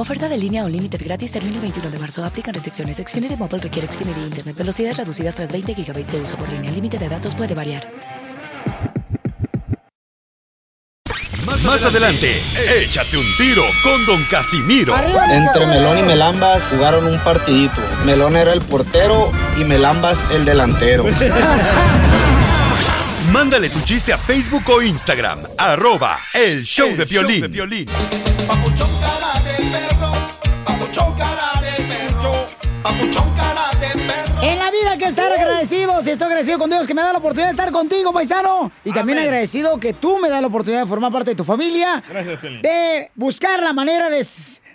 Oferta de línea o límite gratis termina el 21 de marzo. Aplican restricciones. Xfinity Mobile requiere Xfinity Internet. Velocidades reducidas tras 20 GB de uso por línea. El límite de datos puede variar. Más, adelante, échate un tiro con Don Casimiro. Entre Melón y Melambas jugaron un partidito. Melón era el portero y Melambas el delantero. Mándale tu chiste a Facebook o Instagram, arroba el show de violín. Papuchón cara de perro, papuchón cara de perro, papuchón cara de perro. En la vida hay que estar agradecidos y estoy agradecido con Dios que me da la oportunidad de estar contigo, paisano. Y también agradecido que tú me das la oportunidad de formar parte de tu familia. Gracias, Pelín. De buscar la manera de,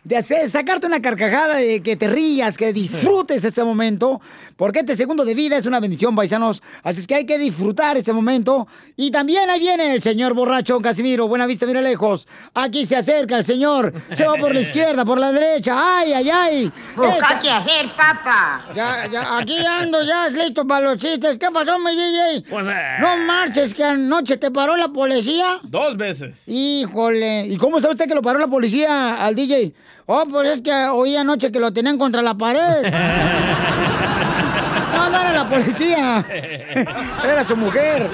de hacer, sacarte una carcajada, de que te rías, que disfrutes este momento. Porque este segundo de vida es una bendición, paisanos. Así es que hay que disfrutar este momento. Y también ahí viene el señor borracho Casimiro. Buena vista, mira lejos. Aquí se acerca el señor. Se va por la izquierda, por la derecha. ¡Ay, ay, ay! Busca Esa- qué hacer, papá. ya, ya, aquí ando ya, listo para los chistes. ¿Qué pasó, mi DJ? Pues, eh. No marches, que anoche te paró la policía. Dos veces. Híjole. ¿Y cómo sabe usted que lo paró la policía al DJ? Oh, pues es que oí anoche que lo tenían contra la pared. No, no era la policía. Era su mujer.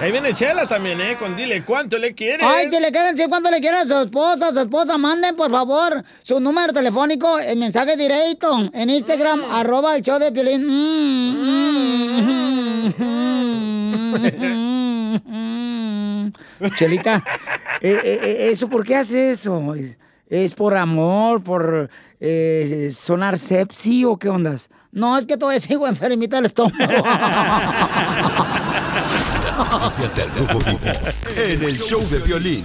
Ahí viene Chela también, ¿eh? Con dile cuánto le quieres. Ay, si le quieren decir cuánto le quieren a su esposa, a su esposa, manden por favor su número telefónico, el mensaje directo en Instagram, Mm. arroba el show de Piolín. Chelita, eh, eh, ¿eso por qué hace eso? ¿Es, por amor, por eh, sonar sepsi o qué ondas? No, es que todavía sigo enfermita del estómago. Las noticias del Rojo Vivo en el show de violín.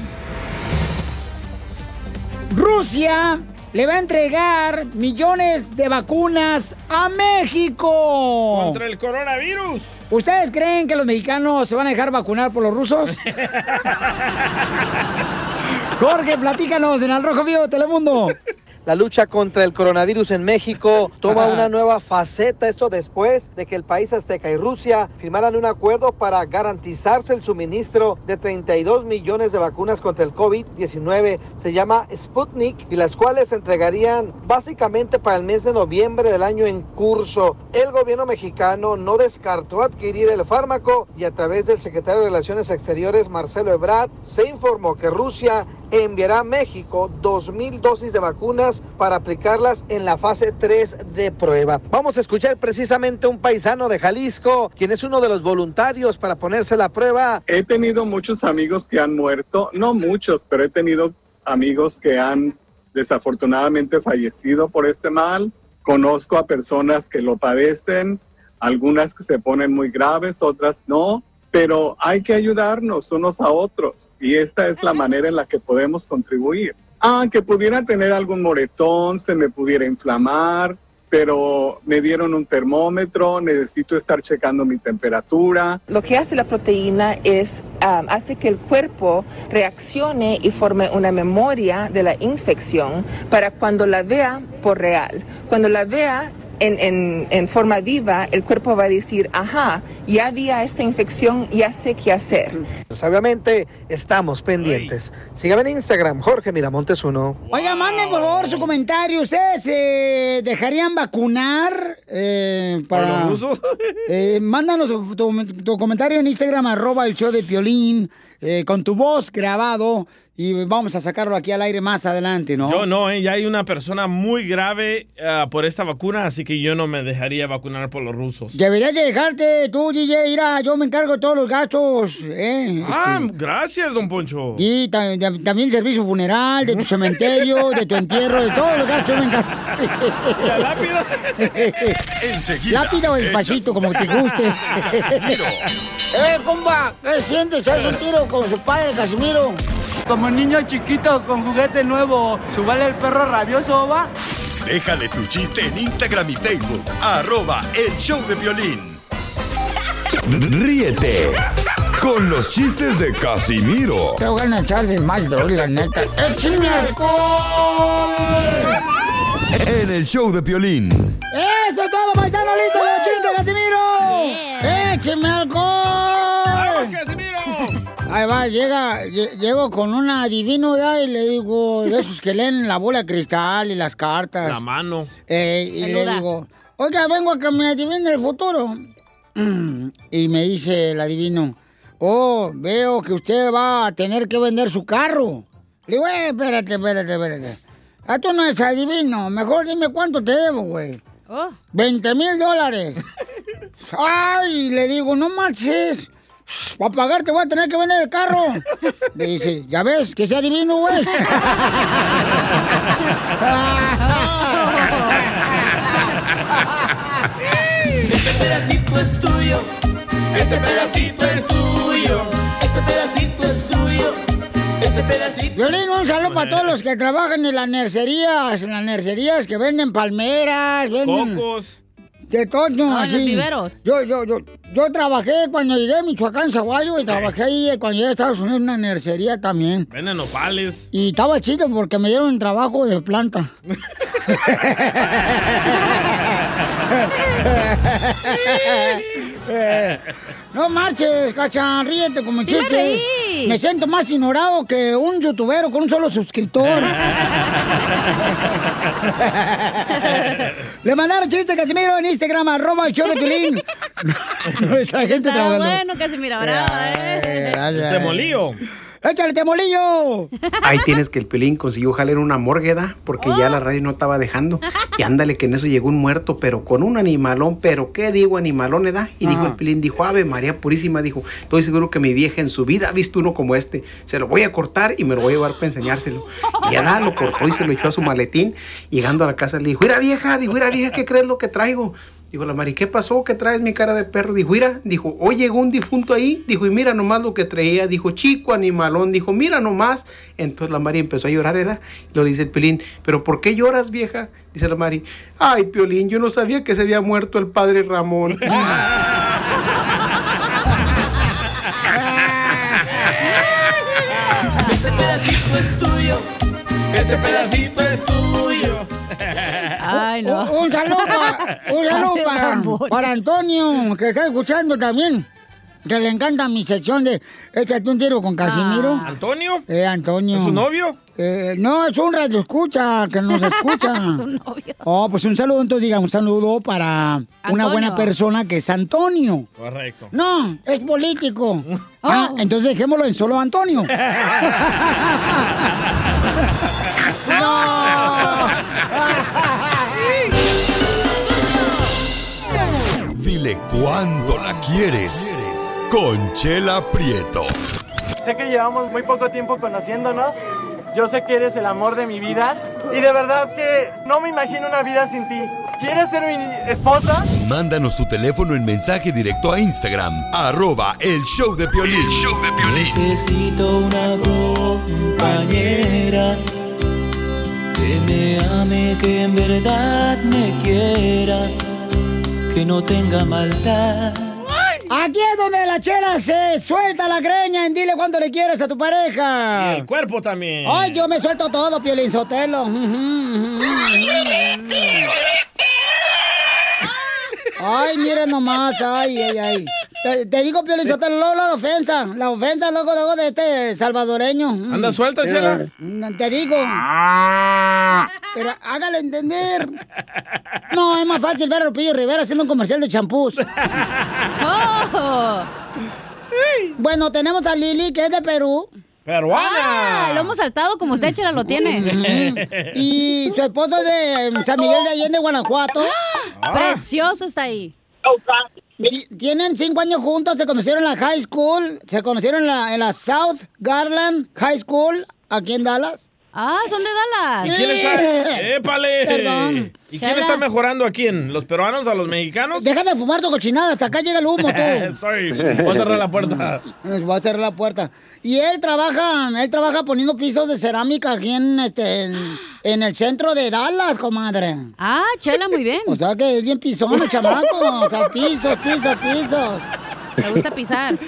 Rusia le va a entregar millones de vacunas a México. Contra el coronavirus. ¿Ustedes creen que los mexicanos se van a dejar vacunar por los rusos? Jorge, platícanos en Al Rojo Vivo de Telemundo. La lucha contra el coronavirus en México toma una nueva faceta, esto después de que el país azteca y Rusia firmaran un acuerdo para garantizarse el suministro de 32 millones de vacunas contra el COVID-19. Se llama Sputnik y las cuales se entregarían básicamente para el mes de noviembre del año en curso. El gobierno mexicano no descartó adquirir el fármaco y a través del secretario de Relaciones Exteriores, Marcelo Ebrard, se informó que Rusia enviará a México 2.000 dosis de vacunas para aplicarlas en la fase 3 de prueba. Vamos a escuchar precisamente un paisano de Jalisco, quien es uno de los voluntarios para ponerse la prueba. He tenido muchos amigos que han muerto, no muchos, pero he tenido amigos que han desafortunadamente fallecido por este mal. Conozco a personas que lo padecen, algunas que se ponen muy graves, otras no, pero hay que ayudarnos unos a otros y esta es la manera en la que podemos contribuir. Ah, que pudiera tener algún moretón, se me pudiera inflamar, pero me dieron un termómetro, necesito estar checando mi temperatura. Lo que hace la proteína es um, hace que el cuerpo reaccione y forme una memoria de la infección para cuando la vea por real. Cuando la vea en, en- en forma viva, el cuerpo va a decir, ajá, ya había esta infección, ya sé qué hacer. Pues obviamente estamos pendientes. Sígame en Instagram, Jorge Miramontes 1. Oiga, manden por favor su comentario. ¿Ustedes se dejarían vacunar eh, para... ¿Por los rusos? Eh, mándanos tu, tu- tu comentario en Instagram, arroba el show de Piolín, eh, con tu voz grabado. Y vamos a sacarlo aquí al aire más adelante, ¿no? Yo no, ¿eh? ya hay una persona muy grave ah, por esta vacuna, así que yo no me dejaría vacunar por los rusos. Deberías de dejarte tú, DJ, mira, yo me encargo de todos los gastos, ¿eh? Ah, Este, gracias, don Poncho. y ta- ta- también el servicio funeral, de tu cementerio, de tu entierro, de todos los gastos yo me encargo. ¿La lápida? Enseguida. Lápida o despacito, como te guste. ¡Eh, compa! ¿Qué sientes? ¿Haz un tiro con su padre, Casimiro? Como niño chiquito con juguete nuevo, ¿subale el perro rabioso, va? Déjale tu chiste en Instagram y Facebook. Arroba El Show de Violín. Ríete con los chistes de Casimiro Te voy a echar de mal, la neta. ¡Échame alcohol! en el show de Piolín. ¡Eso es todo, paisano! ¡Listo los chistes, Casimiro! ¡Écheme alcohol! Ahí va, llega, lle- llego con un adivino ya y le digo, de esos que leen la bola de cristal y las cartas. La mano. Eh, y le digo, oiga, vengo a que me adivine el futuro. Y me dice el adivino, oh, veo que usted va a tener que vender su carro. Le digo, eh, espérate, espérate, espérate. Ah, tú no eres adivino, mejor dime cuánto te debo, güey. 20 mil dólares. Ay, le digo, no marches. Para pagarte voy a tener que vender el carro. Le dice, ya ves, que sea adivino, güey. Este pedacito es tuyo. Este pedacito es tuyo. Este pedacito es tuyo. Este pedacito. Violín, un saludo para todos los que trabajan en las nercerías, en las nercerías que venden palmeras, venden... Cocos. De todo, no, Ah, los así. viveros. Yo, yo, yo, yo trabajé cuando llegué a Michoacán, Zaguayo, y trabajé ahí cuando llegué a Estados Unidos en una nercería también. Venden nopales. Y estaba chido porque me dieron trabajo de planta. No marches, cacha, ríete como Sí me chiste. reí. Me siento más ignorado que un youtubero con un solo suscriptor. Le mandaron chiste, Casimiro, en Instagram, arroba el show de Pilín. Nuestra gente Está trabajando. bueno, Casimiro, bravo, eh. Gracias. ¡Échale, temolillo! Ahí tienes que el Pelín consiguió jalar una morgueda porque ya la radio no estaba dejando. Y ándale que en eso llegó un muerto, pero con un animalón, pero ¿qué digo animalón, edad? Y dijo el Pelín, dijo, Ave María Purísima, dijo, estoy seguro que mi vieja en su vida ha visto uno como este. Se lo voy a cortar y me lo voy a llevar para enseñárselo. Y ya lo cortó y se lo echó a su maletín. Llegando a la casa le dijo, mira vieja, dijo, mira vieja, ¿qué crees lo que traigo? Dijo la Mari, ¿qué pasó? ¿Qué traes mi cara de perro? Dijo, mira, dijo, hoy llegó un difunto ahí, dijo, y mira nomás lo que traía, dijo, chico animalón, dijo, mira nomás. Entonces la Mari empezó a llorar, ¿verdad? Y lo dice el Piolín, ¿pero por qué lloras, vieja? Dice la Mari, ay, Piolín, yo no sabía que se había muerto el padre Ramón. Este pedacito es tuyo. Este pedacito es tuyo. Ay, no. Un, un saludo, un saludo para, Antonio, que está escuchando también. Que le encanta mi sección de Échate un tiro con Casimiro. ¿Antonio? Eh, Antonio. ¿Es su novio? Eh, no, es un radio escucha, que nos escucha. Su novio. Oh, pues un saludo, entonces diga un saludo para una buena persona que es Antonio. Correcto. No, es político. Ah, entonces dejémoslo en solo Antonio. Dile cuándo la quieres. Conchela Prieto. Sé que llevamos muy poco tiempo conociéndonos. Yo sé que eres el amor de mi vida. Y de verdad que no me imagino una vida sin ti. ¿Quieres ser mi esposa? Mándanos tu teléfono en mensaje directo a Instagram. Arroba el show de Piolín. Necesito una compañera que me ame, que en verdad me quiera, que no tenga maldad. Aquí es donde la chela se suelta la greña en dile cuánto le quieres a tu pareja. Y el cuerpo también. Ay, yo me suelto todo, Piolín Sotelo. Ay, miren nomás, ay, ay, ay. Te, te digo, Piolín Sotelo, luego la ofensa. La ofensa luego, luego de este salvadoreño. ¿Anda suelta, Chela? Te digo. Pero hágalo entender. No, es más fácil ver a Lupillo Rivera haciendo un comercial de champús. Bueno, tenemos a Lili, que es de Perú. Ah, lo hemos saltado como usted, Chela, lo tiene. Y su esposo es de San Miguel de Allende, Guanajuato. Precioso está ahí. Ti- Tienen cinco años juntos, se conocieron en la high school, se conocieron en la, en la South Garland High School, aquí en Dallas. Ah, son de Dallas. ¿Y quién está? ¡Épale! Perdón. ¿Y quién está mejorando a quién? ¿Los peruanos o los mexicanos? Deja de fumar tu cochinada, hasta acá llega el humo tú. Sorry, voy a cerrar la puerta. Voy a cerrar la puerta. Y él trabaja, él trabaja poniendo pisos de cerámica aquí en este en, en el centro de Dallas, comadre. Ah, chela, muy bien. O sea que es bien pisón el chamaco. O sea, pisos, pisos, pisos. Me gusta pisar.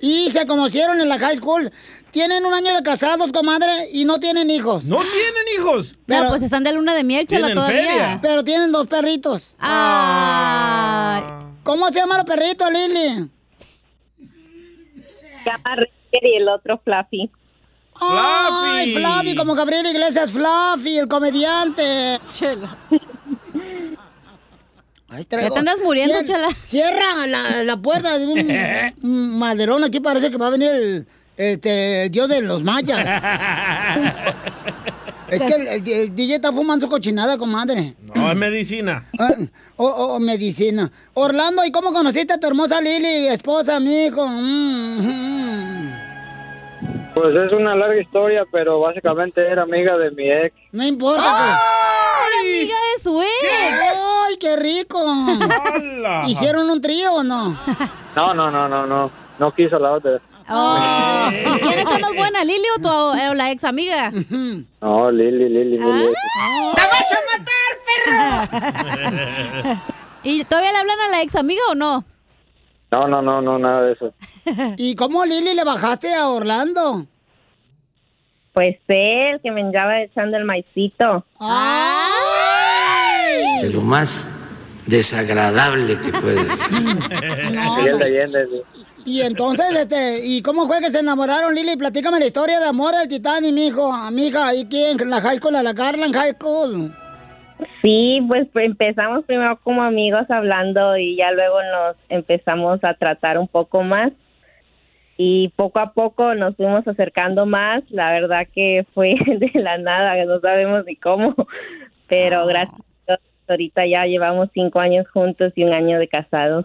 Y se conocieron en la high school. Tienen un año de casados, comadre, y no tienen hijos. ¿No tienen hijos? No, pues están de luna de miel, chela, Tienen todavía. feria. Pero tienen dos perritos. ¿Cómo se llama el perrito, Lili? Se llama Ricker y el otro Fluffy. Ay, Fluffy, como Gabriel Iglesias Fluffy, el comediante. Traigo- Ya te andas muriendo, Cier- Chela. Cierra la, la puerta de un, maderón. Aquí parece que va a venir el, este, el dios de los mayas. es que el, el- el DJ está fumando su cochinada, comadre. No, es medicina. Ah, O o- o medicina. Orlando, ¿y cómo conociste a tu hermosa Lili, esposa, mi hijo? Mm, Pues es una larga historia, pero básicamente era amiga de mi ex. No importa. ¡Ay, amiga de su ex! ¡Ay, qué rico! ¿Hicieron un trío o no? No, no, no, no, no. No quiso la otra. Oh. ¿Y quién está más buena, Lili o, tu, o la ex amiga? No, Lili, Lili, Lili. ¡La vas a matar, perro! ¿Y todavía le hablan a la ex amiga o no? No, no, no, no, nada de eso. ¿Y cómo, Lili, le bajaste a Orlando? Pues él, que me andaba echando el maicito. de lo más desagradable que puede. Sí. Y entonces, este, ¿y cómo fue que se enamoraron, Lili? Platícame la historia de amor del Titanic, mijo. Amiga, ¿y quién? ¿En la high school, en la Garland High School? Sí, pues pues, empezamos primero como amigos hablando y ya luego nos empezamos a tratar un poco más y poco a poco nos fuimos acercando más. La verdad que fue de la nada, no sabemos ni cómo, pero gracias a Dios, ahorita ya llevamos cinco años juntos y un año de casados.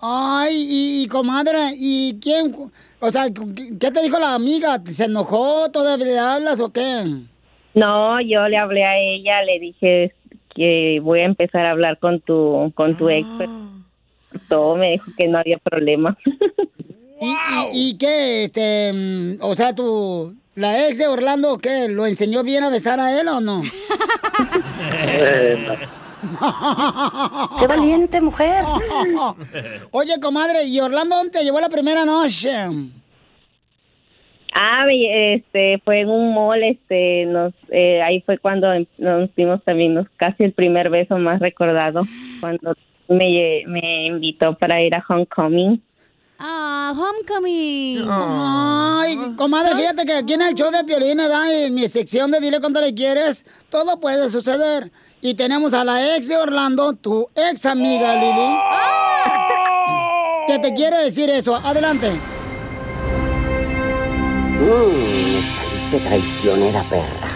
Ay, y, y, comadre, ¿y quién? O sea, ¿qué te dijo la amiga? ¿Se enojó? ¿Todavía le hablas o qué? No, yo le hablé a ella, le dije que voy a empezar a hablar con tu con tu ex. pero Todo me dijo que no había problema. ¿Y, y, y qué? Este, mm, o sea, tu, la ex de Orlando, ¿qué? ¿Lo enseñó bien a besar a él o no? ¡Qué valiente mujer! Oye, comadre, ¿y Orlando dónde te llevó la primera noche? Ah, este, fue en un mall, este, nos, eh, ahí fue cuando em- nos dimos también nos- casi el primer beso más recordado, cuando me, me invitó para ir a Homecoming. Ah, homecoming. Ay, comadre, fíjate que aquí en el show de Piolín, ¿verdad? En mi sección de Dile Cuánto Le Quieres, todo puede suceder. Y tenemos a la ex de Orlando, tu ex amiga, Lili. ¿Qué te quiere decir eso? Adelante. Mm, me saliste traicionera, perra.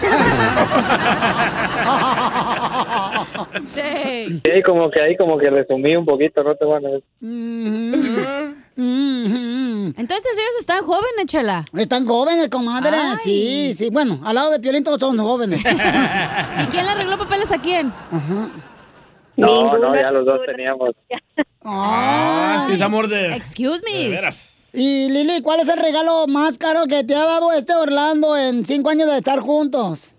Sí, como que ahí como que resumí un poquito, no te van a Entonces ellos están jóvenes, Chela. Están jóvenes, comadre. Ay. Sí, sí. Bueno, al lado de Piolín todos son jóvenes. ¿Y quién le arregló papeles a quién? No, no, ya los dos teníamos. Ah, sí, es amor de... Excuse me. De veras. Y Lili, ¿cuál es el regalo más caro que te ha dado este Orlando en cinco años de estar juntos?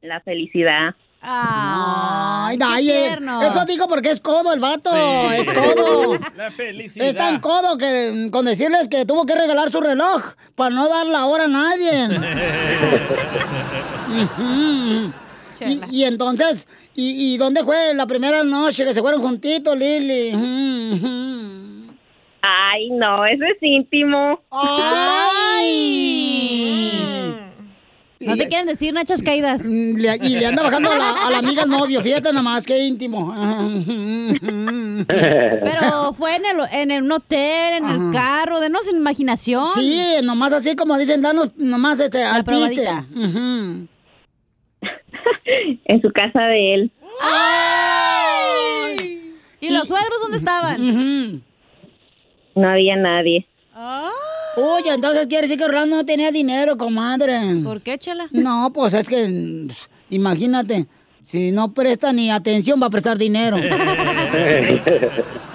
La felicidad. Ay, ay, eh, eso digo porque es codo el vato, es codo. La felicidad. Es tan codo que con decirles que tuvo que regalar su reloj para no dar la hora a nadie. Y, y entonces, y, ¿y dónde fue la primera noche que se fueron juntitos, Lili? Ay, no, eso es íntimo. ¡Ay! No te quieren decir nachas caídas. Y le anda bajando a la, a la amiga novio, fíjate nada más, qué íntimo. Pero fue en el, en el un hotel, en el carro, denos imaginación. Sí, nomás así como dicen, danos nomás este, al piste. En su casa de él. ¿Y los suegros dónde estaban? No había nadie. Oye, entonces quiere decir que Orlando no tenía dinero, comadre. ¿Por qué, chela? No, pues es que, mm, imagínate, si no presta ni atención, va a prestar dinero.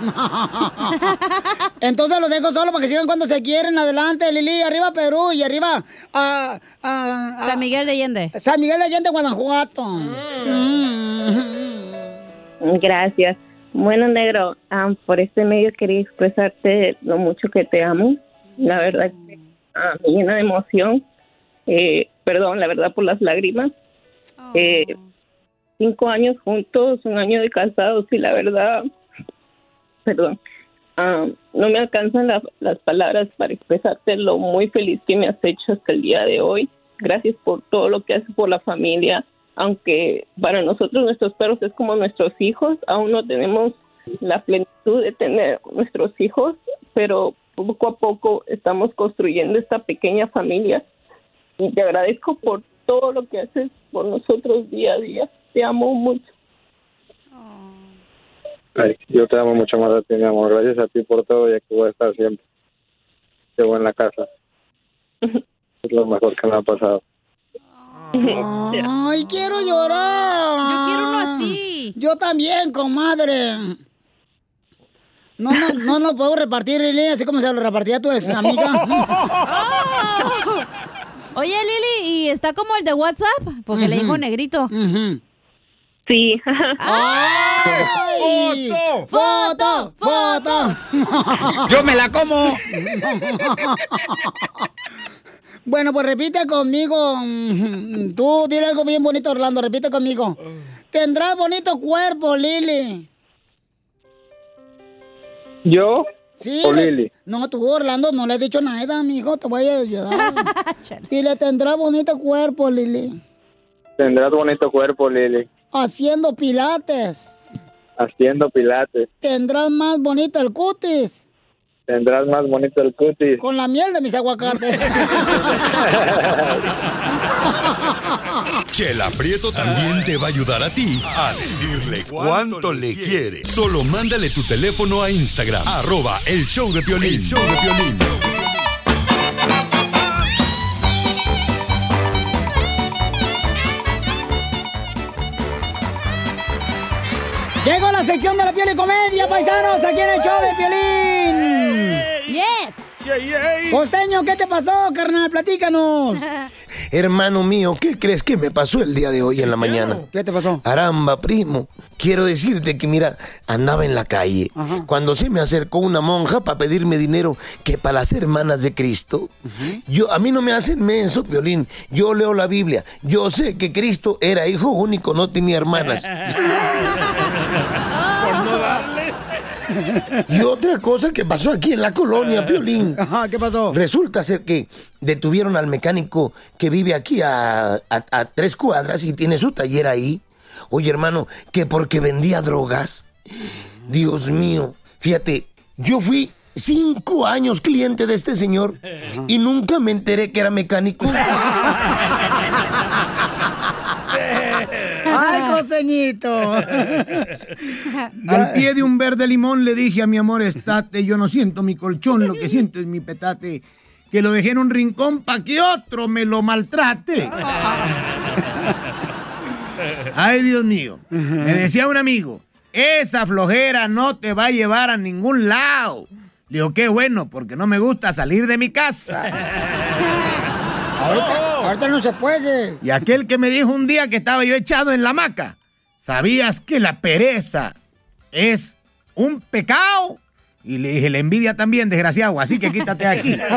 Entonces los dejo solo para que sigan cuando se quieren. Adelante, Lili, arriba Perú y arriba a, a- a- San Miguel de Allende. San Miguel de Allende, Guanajuato. Gracias. Bueno, negro, ah, por este medio quería expresarte lo mucho que te amo. La verdad que ah, me llena de emoción. Eh, perdón, la verdad, por las lágrimas. Eh, cinco años juntos, un año de casados y la verdad, perdón, ah, no me alcanzan la- las palabras para expresarte lo muy feliz que me has hecho hasta el día de hoy. Gracias por todo lo que haces por la familia. Aunque para nosotros nuestros perros es como nuestros hijos, aún no tenemos la plenitud de tener nuestros hijos, pero poco a poco estamos construyendo esta pequeña familia y te agradezco por todo lo que haces por nosotros día a día. Te amo mucho. Ay, yo te amo mucho más a ti, mi amor. Gracias a ti por todo y aquí voy a estar siempre. Llevo en la casa. Es lo mejor que me ha pasado. Ay, quiero llorar. Yo quiero uno así. Yo también, comadre. No, no, no lo puedo repartir, Lili, así como se lo repartía tu ex amiga. Oye, Lili, ¿y está como el de WhatsApp? Porque le dijo negrito. Sí. ¡Ay! ¡Foto! ¡Foto! Yo me la como. Bueno, pues repite conmigo. Tú dile algo bien bonito, Orlando. Repite conmigo. Tendrás bonito cuerpo, Lili. ¿Yo? Sí. ¿O Lili? No, tú, Orlando, no le has dicho nada, mijo. Te voy a ayudar. y le tendrá bonito cuerpo, Lili. Tendrás bonito cuerpo, Lili. Haciendo pilates. Haciendo pilates. Tendrás más bonito el cutis. Tendrás más bonito el cutis. Con la miel de mis aguacates. Chela Prieto también te va a ayudar a ti a decirle cuánto le quiere. Solo mándale tu teléfono a Instagram, arroba el show de Piolín. show de Piolín. Llegó la sección de la piel y comedia, paisanos, aquí en el show de Piolín. ¡Yes! Costeño, ¿qué te pasó, carnal? Platícanos. Hermano mío, ¿qué crees que me pasó el día de hoy en la mañana? ¿Qué te pasó? Aramba, primo. Quiero decirte que, mira, andaba en la calle cuando se me acercó una monja para pedirme dinero que para las hermanas de Cristo. Yo, a mí no me hacen menso, Violín. Yo leo la Biblia. Yo sé que Cristo era hijo único, no tenía hermanas. Y otra cosa que pasó aquí en la colonia, Piolín. ¿qué pasó? Resulta ser que detuvieron al mecánico que vive aquí a, a- a tres cuadras y tiene su taller ahí. Oye, hermano, que porque vendía drogas. Dios mío, fíjate, yo fui cinco años cliente de este señor y nunca me enteré que era mecánico. Al pie de un verde limón le dije a mi amor, estate, yo no siento mi colchón, lo que siento es mi petate, que lo dejé en un rincón pa' que otro me lo maltrate. Ay, Dios mío, me decía un amigo, esa flojera no te va a llevar a ningún lado. Le digo, qué bueno, porque no me gusta salir de mi casa. Ahorita, ahorita no se puede. Y aquel que me dijo un día que estaba yo echado en la hamaca, ¿sabías que la pereza es un pecado? Y le dije, la envidia también, desgraciado, así que quítate de aquí.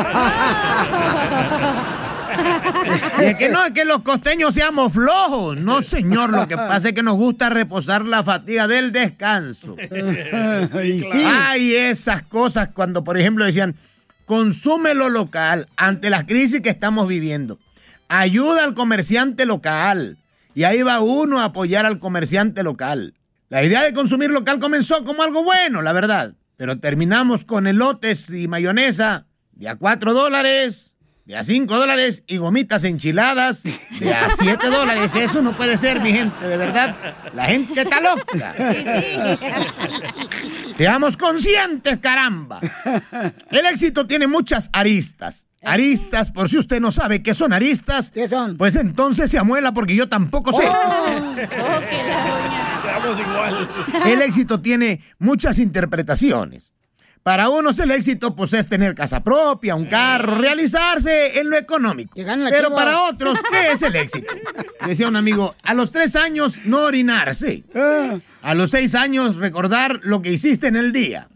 Y es que no es que los costeños seamos flojos, no señor, lo que pasa es que nos gusta reposar la fatiga del descanso. Y sí. Hay esas cosas cuando, por ejemplo, decían, consume lo local ante la crisis que estamos viviendo. ayuda al comerciante local. Y ahí va uno a apoyar al comerciante local. La idea de consumir local comenzó como algo bueno, la verdad. Pero terminamos con elotes y mayonesa de a 4 dólares, de a 5 dólares y gomitas enchiladas de a 7 dólares. Eso no puede ser, mi gente, de verdad. La gente está loca. Seamos conscientes, caramba. El éxito tiene muchas aristas. Aristas, por si usted no sabe qué son aristas, ¿Qué son? pues entonces se amuela porque yo tampoco sé. Estamos igual. El éxito tiene muchas interpretaciones. Para unos el éxito pues es tener casa propia, un carro, realizarse en lo económico. Pero chiva. para otros, ¿qué es el éxito? Decía un amigo, a los tres años no orinarse. A los seis años recordar lo que hiciste en el día.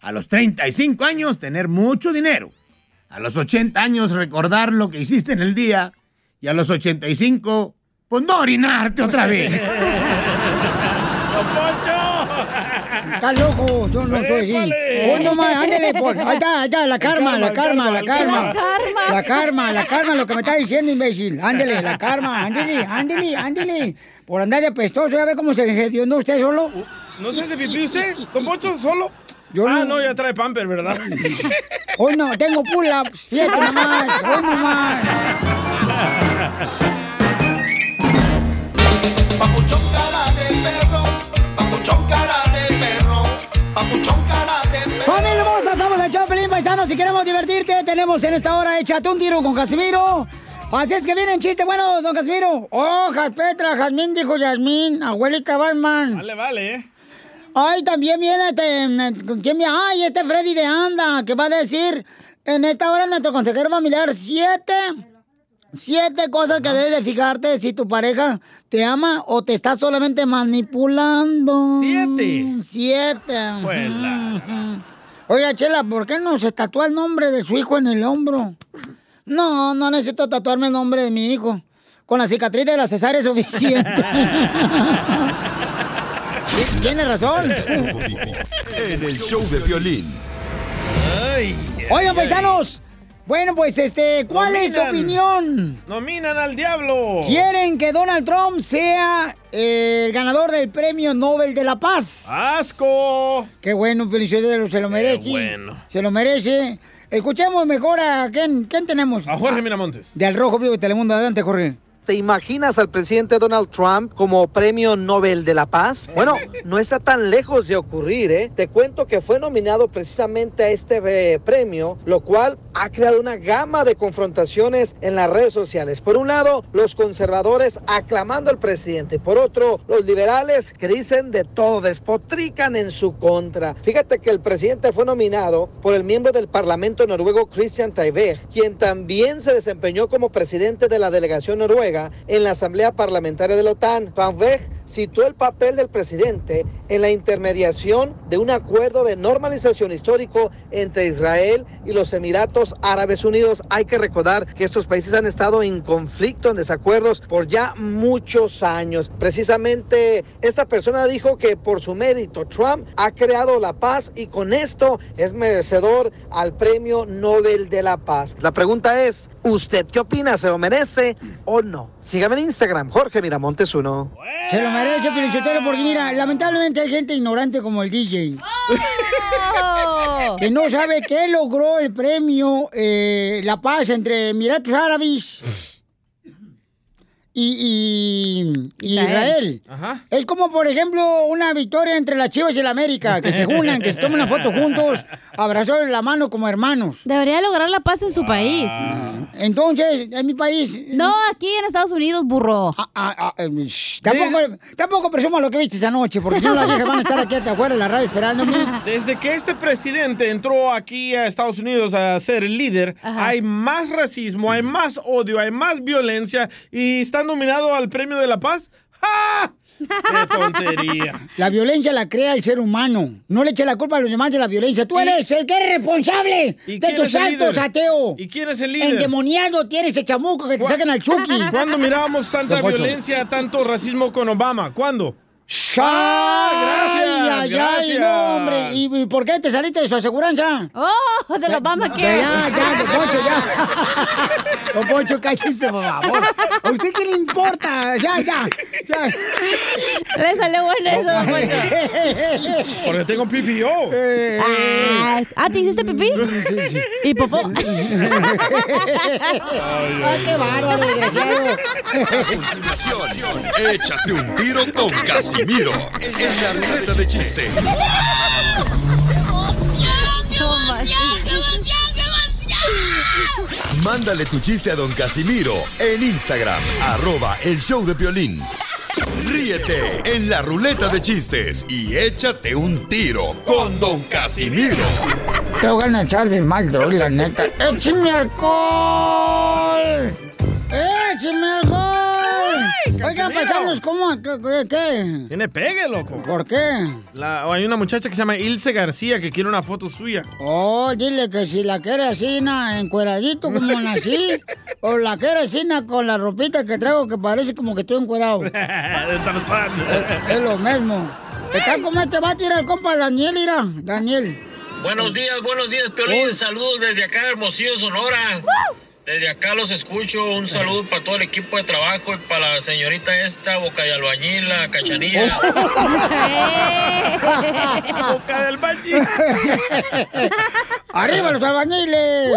A los 35 años tener mucho dinero. A los 80 años recordar lo que hiciste en el día. Y a los 85, pues no orinarte otra vez. Está loco, yo no soy así. ¡Épale! Hoy nomás, ándale, por. Ahí está, ahí está, la karma, la karma, la karma. La karma. La karma, la karma, lo que me está diciendo, imbécil. Ándale, la karma, ándale, ándale, ándale. Por andar de apestoso, ya ve cómo se hedionó usted solo. ¿No se hace pipí usted, don Poncho, solo? Yo ah, no. no, ya trae pamper, ¿verdad? Hoy no, tengo pull-ups, fíjate nomás, hoy nomás. Familia hermosa, somos el Choplin Paisano. Si queremos divertirte, tenemos en esta hora Échate un tiro con Casimiro. Así es que vienen chistes buenos, don Casimiro. Oh, Petra, Jazmín dijo Yasmín, abuelita Batman. Vale, vale, ¿eh? Ay, también viene este. mm, ¿Quién viene? Ay, este Freddy de Anda, que va a decir en esta hora nuestro consejero familiar siete. Siete cosas que debes de fijarte si tu pareja te ama o te está solamente manipulando. Siete. Siete. Oiga, Chela, ¿por qué no se tatúa el nombre de su hijo en el hombro? No, no necesito tatuarme el nombre de mi hijo. Con la cicatriz de la cesárea es suficiente. Tiene razón. En el show de violín. Oigan, paisanos. Bueno, pues, este, ¿cuál es tu opinión? ¡Nominan al diablo! ¿Quieren que Donald Trump sea eh, el ganador del premio Nobel de la Paz? ¡Asco! Qué bueno, Felicitero, se lo merece. bueno. Se lo merece. Escuchemos mejor a quién, ¿quién tenemos. A Jorge Miramontes. De Al Rojo Vivo de Telemundo. Adelante, Jorge. ¿Te imaginas al presidente Donald Trump como premio Nobel de la Paz? Bueno, no está tan lejos de ocurrir, ¿eh? Te cuento que fue nominado precisamente a este eh, premio, lo cual ha creado una gama de confrontaciones en las redes sociales. Por un lado, los conservadores aclamando al presidente. Por otro, los liberales que dicen de todo, despotrican en su contra. Fíjate que el presidente fue nominado por el miembro del Parlamento noruego Christian Taibeh, quien también se desempeñó como presidente de la delegación noruega en la Asamblea Parlamentaria de la OTAN. Van Weg citó el papel del presidente en la intermediación de un acuerdo de normalización histórico entre Israel y los Emiratos Árabes Unidos. Hay que recordar que estos países han estado en conflicto, en desacuerdos por ya muchos años. Precisamente esta persona dijo que por su mérito Trump ha creado la paz y con esto es merecedor al premio Nobel de la Paz. La pregunta es, ¿usted qué opina? ¿Se lo merece o no? Sígame en Instagram, Jorge Miramontes 1. Se lo merece, Pelichotero, porque mira, lamentablemente hay gente ignorante como el DJ. que no sabe qué logró el premio eh, La Paz entre Emiratos Árabes y, y- y Israel. Ajá. Es como, por ejemplo, una victoria entre las Chivas y el América, que se unan, que se tomen una foto juntos, abrazados de la mano como hermanos. Debería lograr la paz en su país. Entonces, en mi país... No, aquí en Estados Unidos, burro. Ah, eh, shh, Tampoco, tampoco presuma lo que viste esta noche, porque si no las viejas van a estar aquí hasta afuera en la radio esperándome. Desde que este presidente entró aquí a Estados Unidos a ser el líder, hay más racismo, hay más odio, hay más violencia y está nominado al Premio de la Paz. ¡Ja! ¡Qué tontería! La violencia la crea el ser humano. No le eche la culpa a los demás de la violencia. Tú eres el que es responsable ¿Y de tus actos, ateo. ¿Y quién es el líder? Endemoniado tienes ese chamuco que te sacan al chuki. ¿Cuándo mirábamos tanta violencia, tanto racismo con Obama? ¿Cuándo? ¡Ah, gracias, ay, ay, no, hombre! ¿Y, por qué te saliste de su aseguranza? ¡Oh, del Obama Ya, ya, don Poncho, ya. Don Poncho, cállese, por favor. ¿A usted qué le importa? Ya, ya, ya. Le salió bueno eso, don Poncho. Porque tengo PPO. Ah, ¿ah, ¿te hiciste pipí? ¿Y popó? Ay, qué bárbaro, desgraciado. A continuación, échate un tiro con Casimiro en la ruleta de chiste. Mándale tu chiste a don Casimiro en Instagram, arroba el show de violín. Ríete en la ruleta de chistes y échate un tiro con don Casimiro. Te voy a echar de mal, la neta. ¡Échame alcohol! ¡Échame alcohol! Oigan, paisanos, ¿cómo? ¿Qué? qué, qué? Tiene pegue, loco. ¿Por qué? La- o hay una muchacha que se llama Ilse García que quiere una foto suya. Oh, dile que si la quiere así, na, encueradito como nací, o la quiere así, na, con la ropita que traigo que parece como que estoy encuerado. De Tarzán. Es, es lo mismo. Está como este va a tirar el compa Daniel, mira, Daniel. Buenos días, buenos días, Piolín. Saludos desde acá, Hermosillo, Sonora. Desde acá los escucho. Un saludo para todo el equipo de trabajo y para la señorita esta, Boca de Albañil, la Cachanilla. Boca de albañil. ¡Arriba los albañiles!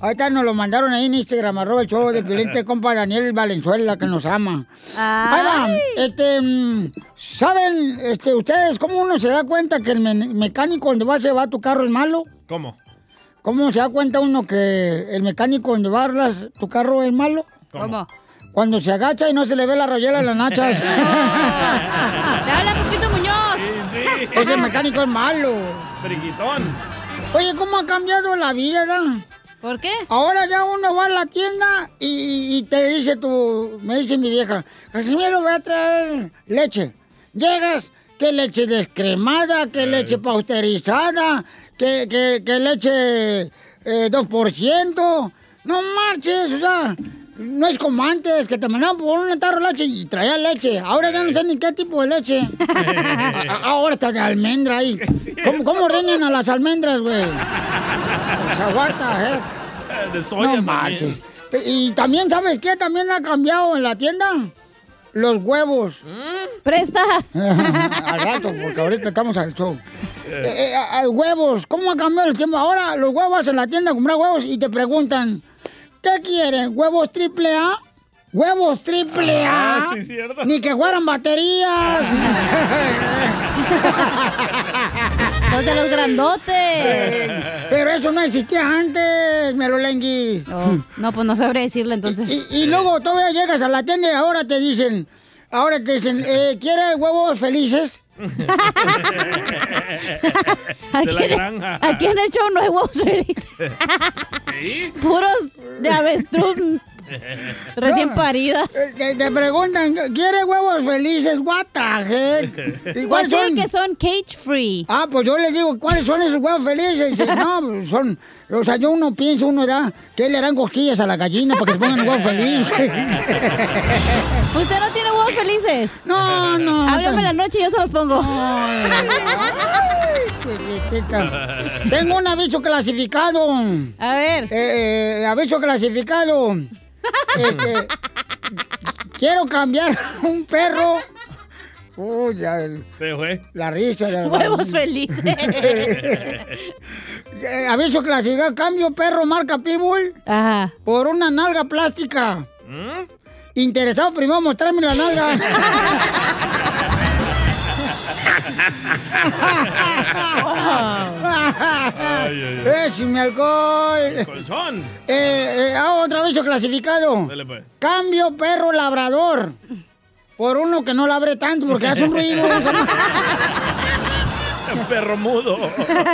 Ahorita nos lo mandaron ahí en Instagram, arroba el show de Piolín, compa Daniel Valenzuela, que nos ama. Ahí va, este, mm, ¿saben este, ustedes cómo uno se da cuenta que el me- mecánico donde va a llevar tu carro es malo? ¿Cómo? ¿Cómo se da cuenta uno que el mecánico donde va a arreglar tu carro es malo? ¿Cómo? Cuando se agacha y no se le ve la rollera en las nachas. ¡Te habla Pepito Muñoz! Ese mecánico es malo. Friquitón. Oye, ¿cómo ha cambiado la vida? ¿Por qué? Ahora ya uno va a la tienda y, y te dice tu, me dice mi vieja, Casimiro, voy a traer leche. Llegas, que leche descremada, que leche pasteurizada, que, que, que leche eh, 2%. No marches, o sea, no es como antes, que te mandaban por un tarro de leche y traía leche. Ahora ya no sé ni qué tipo de leche. A- Ahora está de almendra ahí. ¿Cómo, cómo a las almendras, güey? O sea, what the heck? De soya No también. marches. Y también, ¿sabes qué? También ha cambiado en la tienda. Los huevos. ¡Presta! al rato, porque ahorita estamos al show. Eh, eh, ah, huevos, ¿cómo ha cambiado el tiempo? Ahora los huevos en la tienda, comprar huevos y te preguntan, ¿qué quieren? ¿Huevos triple A? ¿Huevos triple A? Ah, sí, cierto. Ni que fueran baterías. ¡Los de los grandotes! Pero eso no existía antes, Melolengui. No, pues no sabré decirle entonces. Y, y luego todavía llegas a la tienda y ahora te dicen, ahora te dicen, eh, ¿quiere huevos felices? Aquí, en- aquí en el show no hay huevos felices. Puros de avestruz recién parida. eh, Te, te preguntan, ¿quiere huevos felices? What the heck? ¿Y Pues sí, que son cage free. Ah, pues yo les digo, ¿cuáles son esos huevos felices? No, pues son... O sea, yo uno piensa, uno da, que le harán cosquillas a la gallina para que se pongan huevos felices. ¿Usted no tiene huevos felices? No, no. Háblame la noche y yo se los pongo. Tengo un aviso clasificado. A ver. aviso clasificado. Este, quiero cambiar un perro. Uy, ya. Se fue. La risa de Huevos felices. Eh, aviso clasificado. Cambio perro marca Pitbull. Ajá. Por una nalga plástica. Interesado primero mostrarme la nalga. ¡Échame alcohol! Colchón. Eh, eh, ah, otro aviso clasificado. Dale, pues. Cambio perro labrador. Por uno que no labre tanto porque hace un ruido. Perro mudo.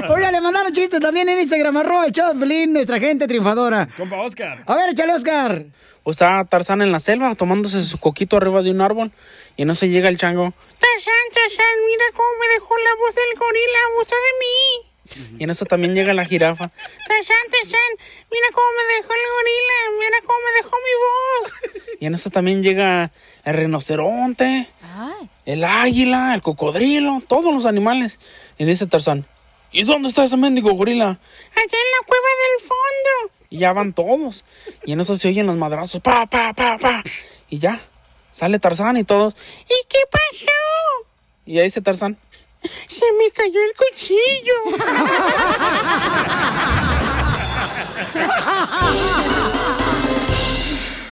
Oiga, le mandaron chistes también en Instagram, arroba Piolín, nuestra gente triunfadora. Compa Oscar. A ver, échale, Oscar. Está Tarzán en la selva tomándose su coquito arriba de un árbol y no se llega el chango. Tarzán, Tarzán, mira cómo me dejó la voz del gorila, abusó de mí. Y en eso también llega la jirafa. Tarzán, Tarzán, mira cómo me dejó el gorila, mira cómo me dejó mi voz. Y en eso también llega el rinoceronte, el águila, el cocodrilo, todos los animales. Y dice Tarzán, ¿y dónde está ese mendigo gorila? Allá en la cueva del fondo. Y ya van todos. Y en eso se oyen los madrazos. Pa, pa, pa, pa. Y ya. Sale Tarzán y todos. ¿Y qué pasó? Y ahí dice Tarzán. Se me cayó el cuchillo.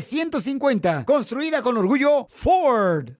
F-150. Construida con orgullo Ford.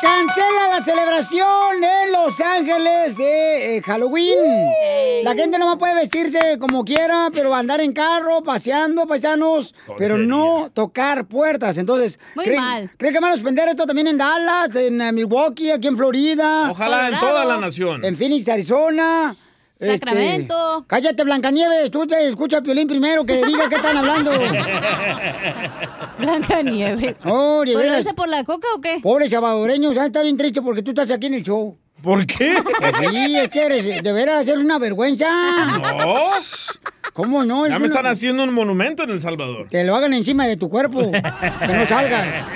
Cancela la celebración en Los Ángeles de eh, Halloween. La gente no va a poder vestirse como quiera, pero andar en carro, paseando, paisanos, pero no tocar puertas. Entonces, Muy ¿creen- mal. ¿creen que van a suspender esto también en Dallas, en eh, Milwaukee, aquí en Florida? Ojalá en toda la nación. En Phoenix, Arizona. Este, Sacramento. cállate, Blancanieves. Tú te escucha Piolín primero que diga qué están hablando. Blanca Nieves. Oh, ¿Por irse por la coca o qué? Pobre salvadoreño, ya está bien triste porque tú estás aquí en el show. ¿Por qué? Pues sí, es que eres, de veras, eres una vergüenza. No. ¿Cómo no? Ya Es me una- están haciendo un monumento en El Salvador. Que lo hagan encima de tu cuerpo, que no salga.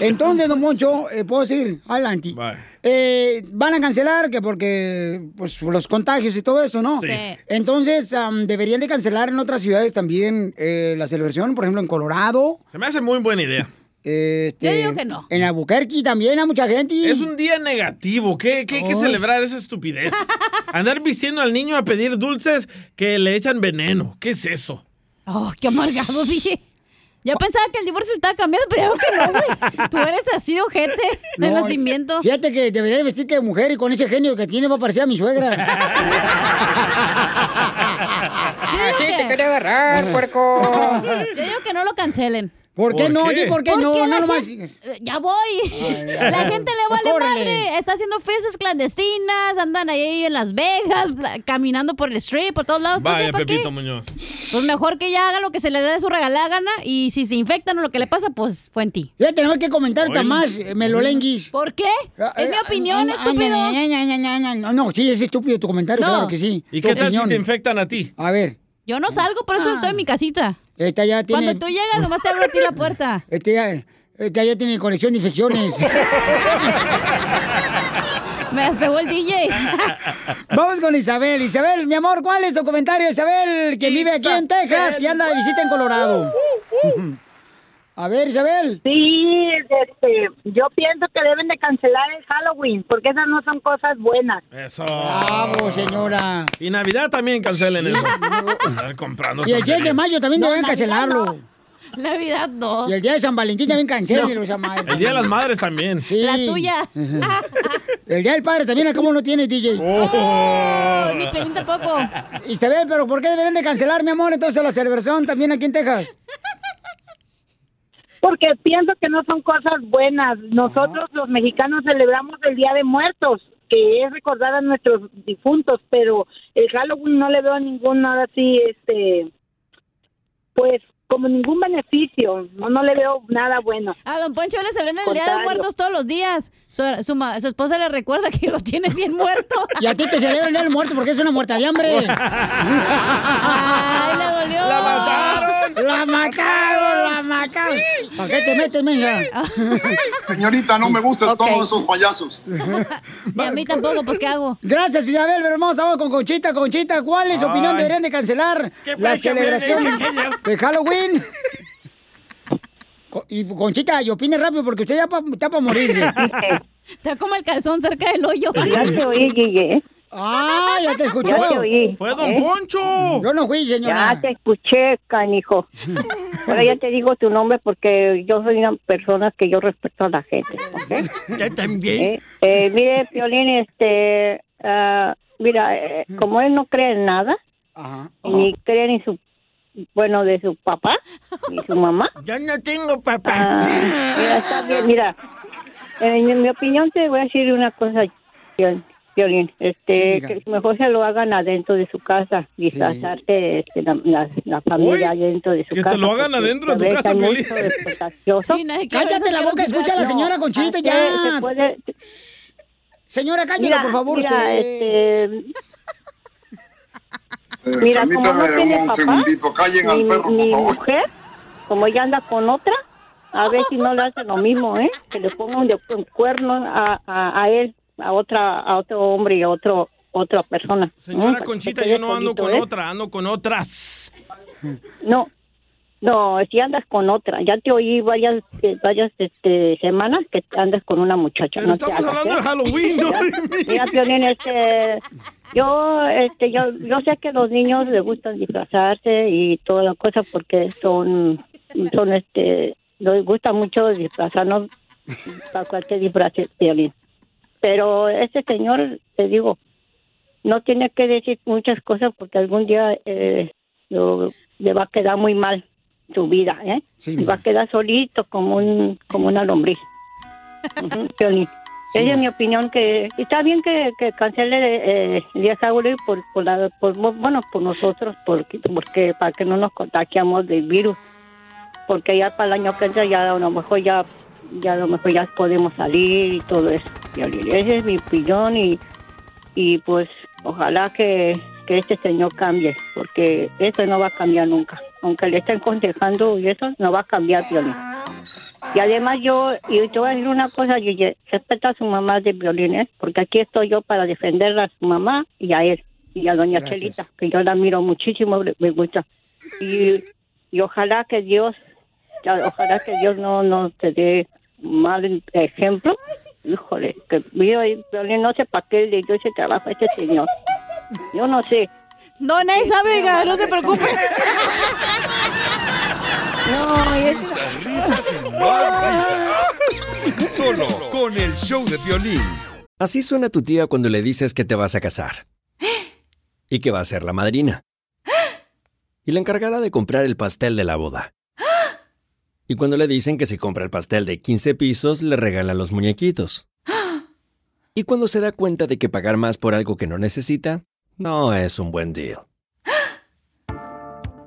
Entonces, don Moncho, eh, puedo decir, adelante. Eh, van a cancelar que porque pues los contagios y todo eso, ¿no? Sí. Entonces, am, deberían de cancelar en otras ciudades también eh, la celebración, por ejemplo, en Colorado. Se me hace muy buena idea. Este, Yo digo que no. En Albuquerque también hay mucha gente. Es un día negativo. ¿Qué, qué hay que celebrar esa estupidez? Andar vistiendo al niño a pedir dulces que le echan veneno. ¿Qué es eso? Oh, qué amargado, dije. Yo pensaba que el divorcio estaba cambiando, pero que no, güey. Tú eres así, ojete, de No, nacimiento. Fíjate que debería de vestirte de mujer y con ese genio que tiene va a parecer a mi suegra. Así te quería agarrar, puerco. Yo digo que no lo cancelen. ¿Por qué ¿Por no? qué? Por qué no, Porque no gente- Eh, Ya voy. ay, la gente le vale Córrele. madre. Está haciendo fiestas clandestinas, andan ahí en Las Vegas, caminando por el street, por todos lados. Vaya, ¿para qué? Pepito Muñoz. Pues mejor que ya haga lo que se le dé de su regalada gana y si se infectan o lo que le pasa, pues fue en ti. No hay que comentar Oye. más, eh, Melolenguis. ¿Por qué? Es mi opinión, ah, estúpido. ah. No, no, sí, es estúpido tu comentario, No. claro que sí. ¿Y Tu qué tal si opinión. te infectan a ti? A ver. Yo no salgo, por eso estoy en mi casita. Esta ya tiene... Cuando tú llegas, nomás te abro a ti la puerta. Este ya, esta ya tiene colección de infecciones. Me las pegó el DJ. Vamos con Isabel. Isabel, mi amor, ¿cuál es tu comentario, Isabel? Que vive aquí en Texas y anda de visita en Colorado. A ver, Isabel. Sí, este, yo pienso que deben de cancelar el Halloween, porque esas no son cosas buenas. Eso. Bravo, señora. Y Navidad también cancelen eso. Andar comprando Y el 10 de mayo también No, deben Navidad cancelarlo. Navidad no. Y el día de San Valentín también cancelenlo, esa madre. El Día de las Madres también. Sí. La tuya. El día del padre también, ¿cómo no tienes, DJ? Oh, ni Pelín tampoco. Isabel, pero ¿por qué deberían de cancelar, mi amor, entonces la celebración también aquí en Texas? Porque pienso que no son cosas buenas. Nosotros los mexicanos celebramos el Día de Muertos, que es recordar a nuestros difuntos, pero el Halloween no le veo ningún nada así, este, pues como ningún beneficio. No, no le veo nada bueno. A don Poncho le celebran el Día de Contrario. Muertos todos los días. Su, su, esposa le recuerda que lo tiene bien muerto. Y a ti te celebran el Día del muerto porque es una muerta de hambre. ¡Ay, le dolió! ¡La mataron! ¡La mataron! ¡La mataron! ¿Para qué te metes, mensa? Señorita, no me gustan todos esos payasos. Y a mí tampoco, pues ¿qué hago? Gracias, Isabel. Pero vamos vamos con Conchita. Conchita, ¿cuál es su opinión? ¿Deberían de cancelar ¿Qué la celebración de Halloween? Y Conchita, y opine rápido porque usted ya pa- está para morirse. Está como el calzón cerca del hoyo. Ya te oí, Guille. ¡Ah, ya te escuchó! Ya te oí. Fue Don ¿Eh? Poncho. Yo no fui, señora. Ya te escuché, canijo. Ahora ya te digo tu nombre porque yo soy una persona que yo respeto a la gente. ¿ok? Yo también. Eh, eh, mire, Piolín, este, ah, mira, eh, como él no cree en nada, ni cree ni su, bueno, de su papá, ni su mamá. Yo no tengo papá. Ah, mira, está bien, mira, en mi opinión te voy a decir una cosa, Piolín, este, que mejor se lo hagan adentro de su casa, disfrazarse este, la, la, la familia Uy, adentro de su que te casa. lo hagan adentro de tu casa, que mucho de contagioso. Cállate la boca, escucha a la señora Conchita se- ya. se puede- Señora, cállala, Mira, por favor, mira, usted. este, Eh, Mira, como no tiene un papá, segundito, callen al mi, perro, mi por favor. mujer, como ya anda con otra, a ver si no le hace lo mismo, ¿eh? Que le pongan de un cuerno a, a, a él, a otra, a otro hombre y a otro, otra persona. Señora ¿Mm? Para Conchita, yo no ando con ¿eh? otra, ando con otras. No, no, si andas con otra. Ya te oí varias, eh, varias este, semanas que andas con una muchacha. Pero no estamos hagas, hablando ¿eh? de Halloween, ¿no? Mira, Piolín, este, yo, este, yo, yo sé que los niños les gustan disfrazarse y toda la cosa porque son, son, este, les gusta mucho disfrazarnos para cualquier disfraz, Piolín. Pero este señor, te digo, no tiene que decir muchas cosas porque algún día eh, lo- le va a quedar muy mal su vida, ¿eh? y va a quedar solito como un como una lombriz. Ujú, Piolín. Esa es mi opinión que está bien que, que cancele eh, el día Halloween por, por, la, por bueno por nosotros porque porque para que no nos contagiamos del virus porque ya para el año que entra ya a lo mejor ya ya a lo mejor ya podemos salir y todo eso Piolín. esa es mi opinión y y pues ojalá que, que este señor cambie porque esto no va a cambiar nunca aunque le estén aconsejando y eso no va a cambiar Piolín. Y además yo, y te voy a decir una cosa, Gille, respeta a su mamá de violines, porque aquí estoy yo para defenderla a su mamá y a él, y a doña Gracias. Chelita, que yo la admiro muchísimo, me- gusta. Y, y ojalá que Dios, ojalá que Dios no, no te dé mal ejemplo. Híjole, que yo, Violín, no sé para qué le dio ese trabajo a este señor. Yo no sé. No, nadie sabe, no se preocupe. No, Risas, risas y más risas. Solo con el show de violín. Así suena tu tía cuando le dices que te vas a casar. Y que va a ser la madrina. Y la encargada de comprar el pastel de la boda. Y cuando le dicen que si compra el pastel de 15 pisos, le regalan los muñequitos. Y cuando se da cuenta de que pagar más por algo que no necesita, no es un buen deal.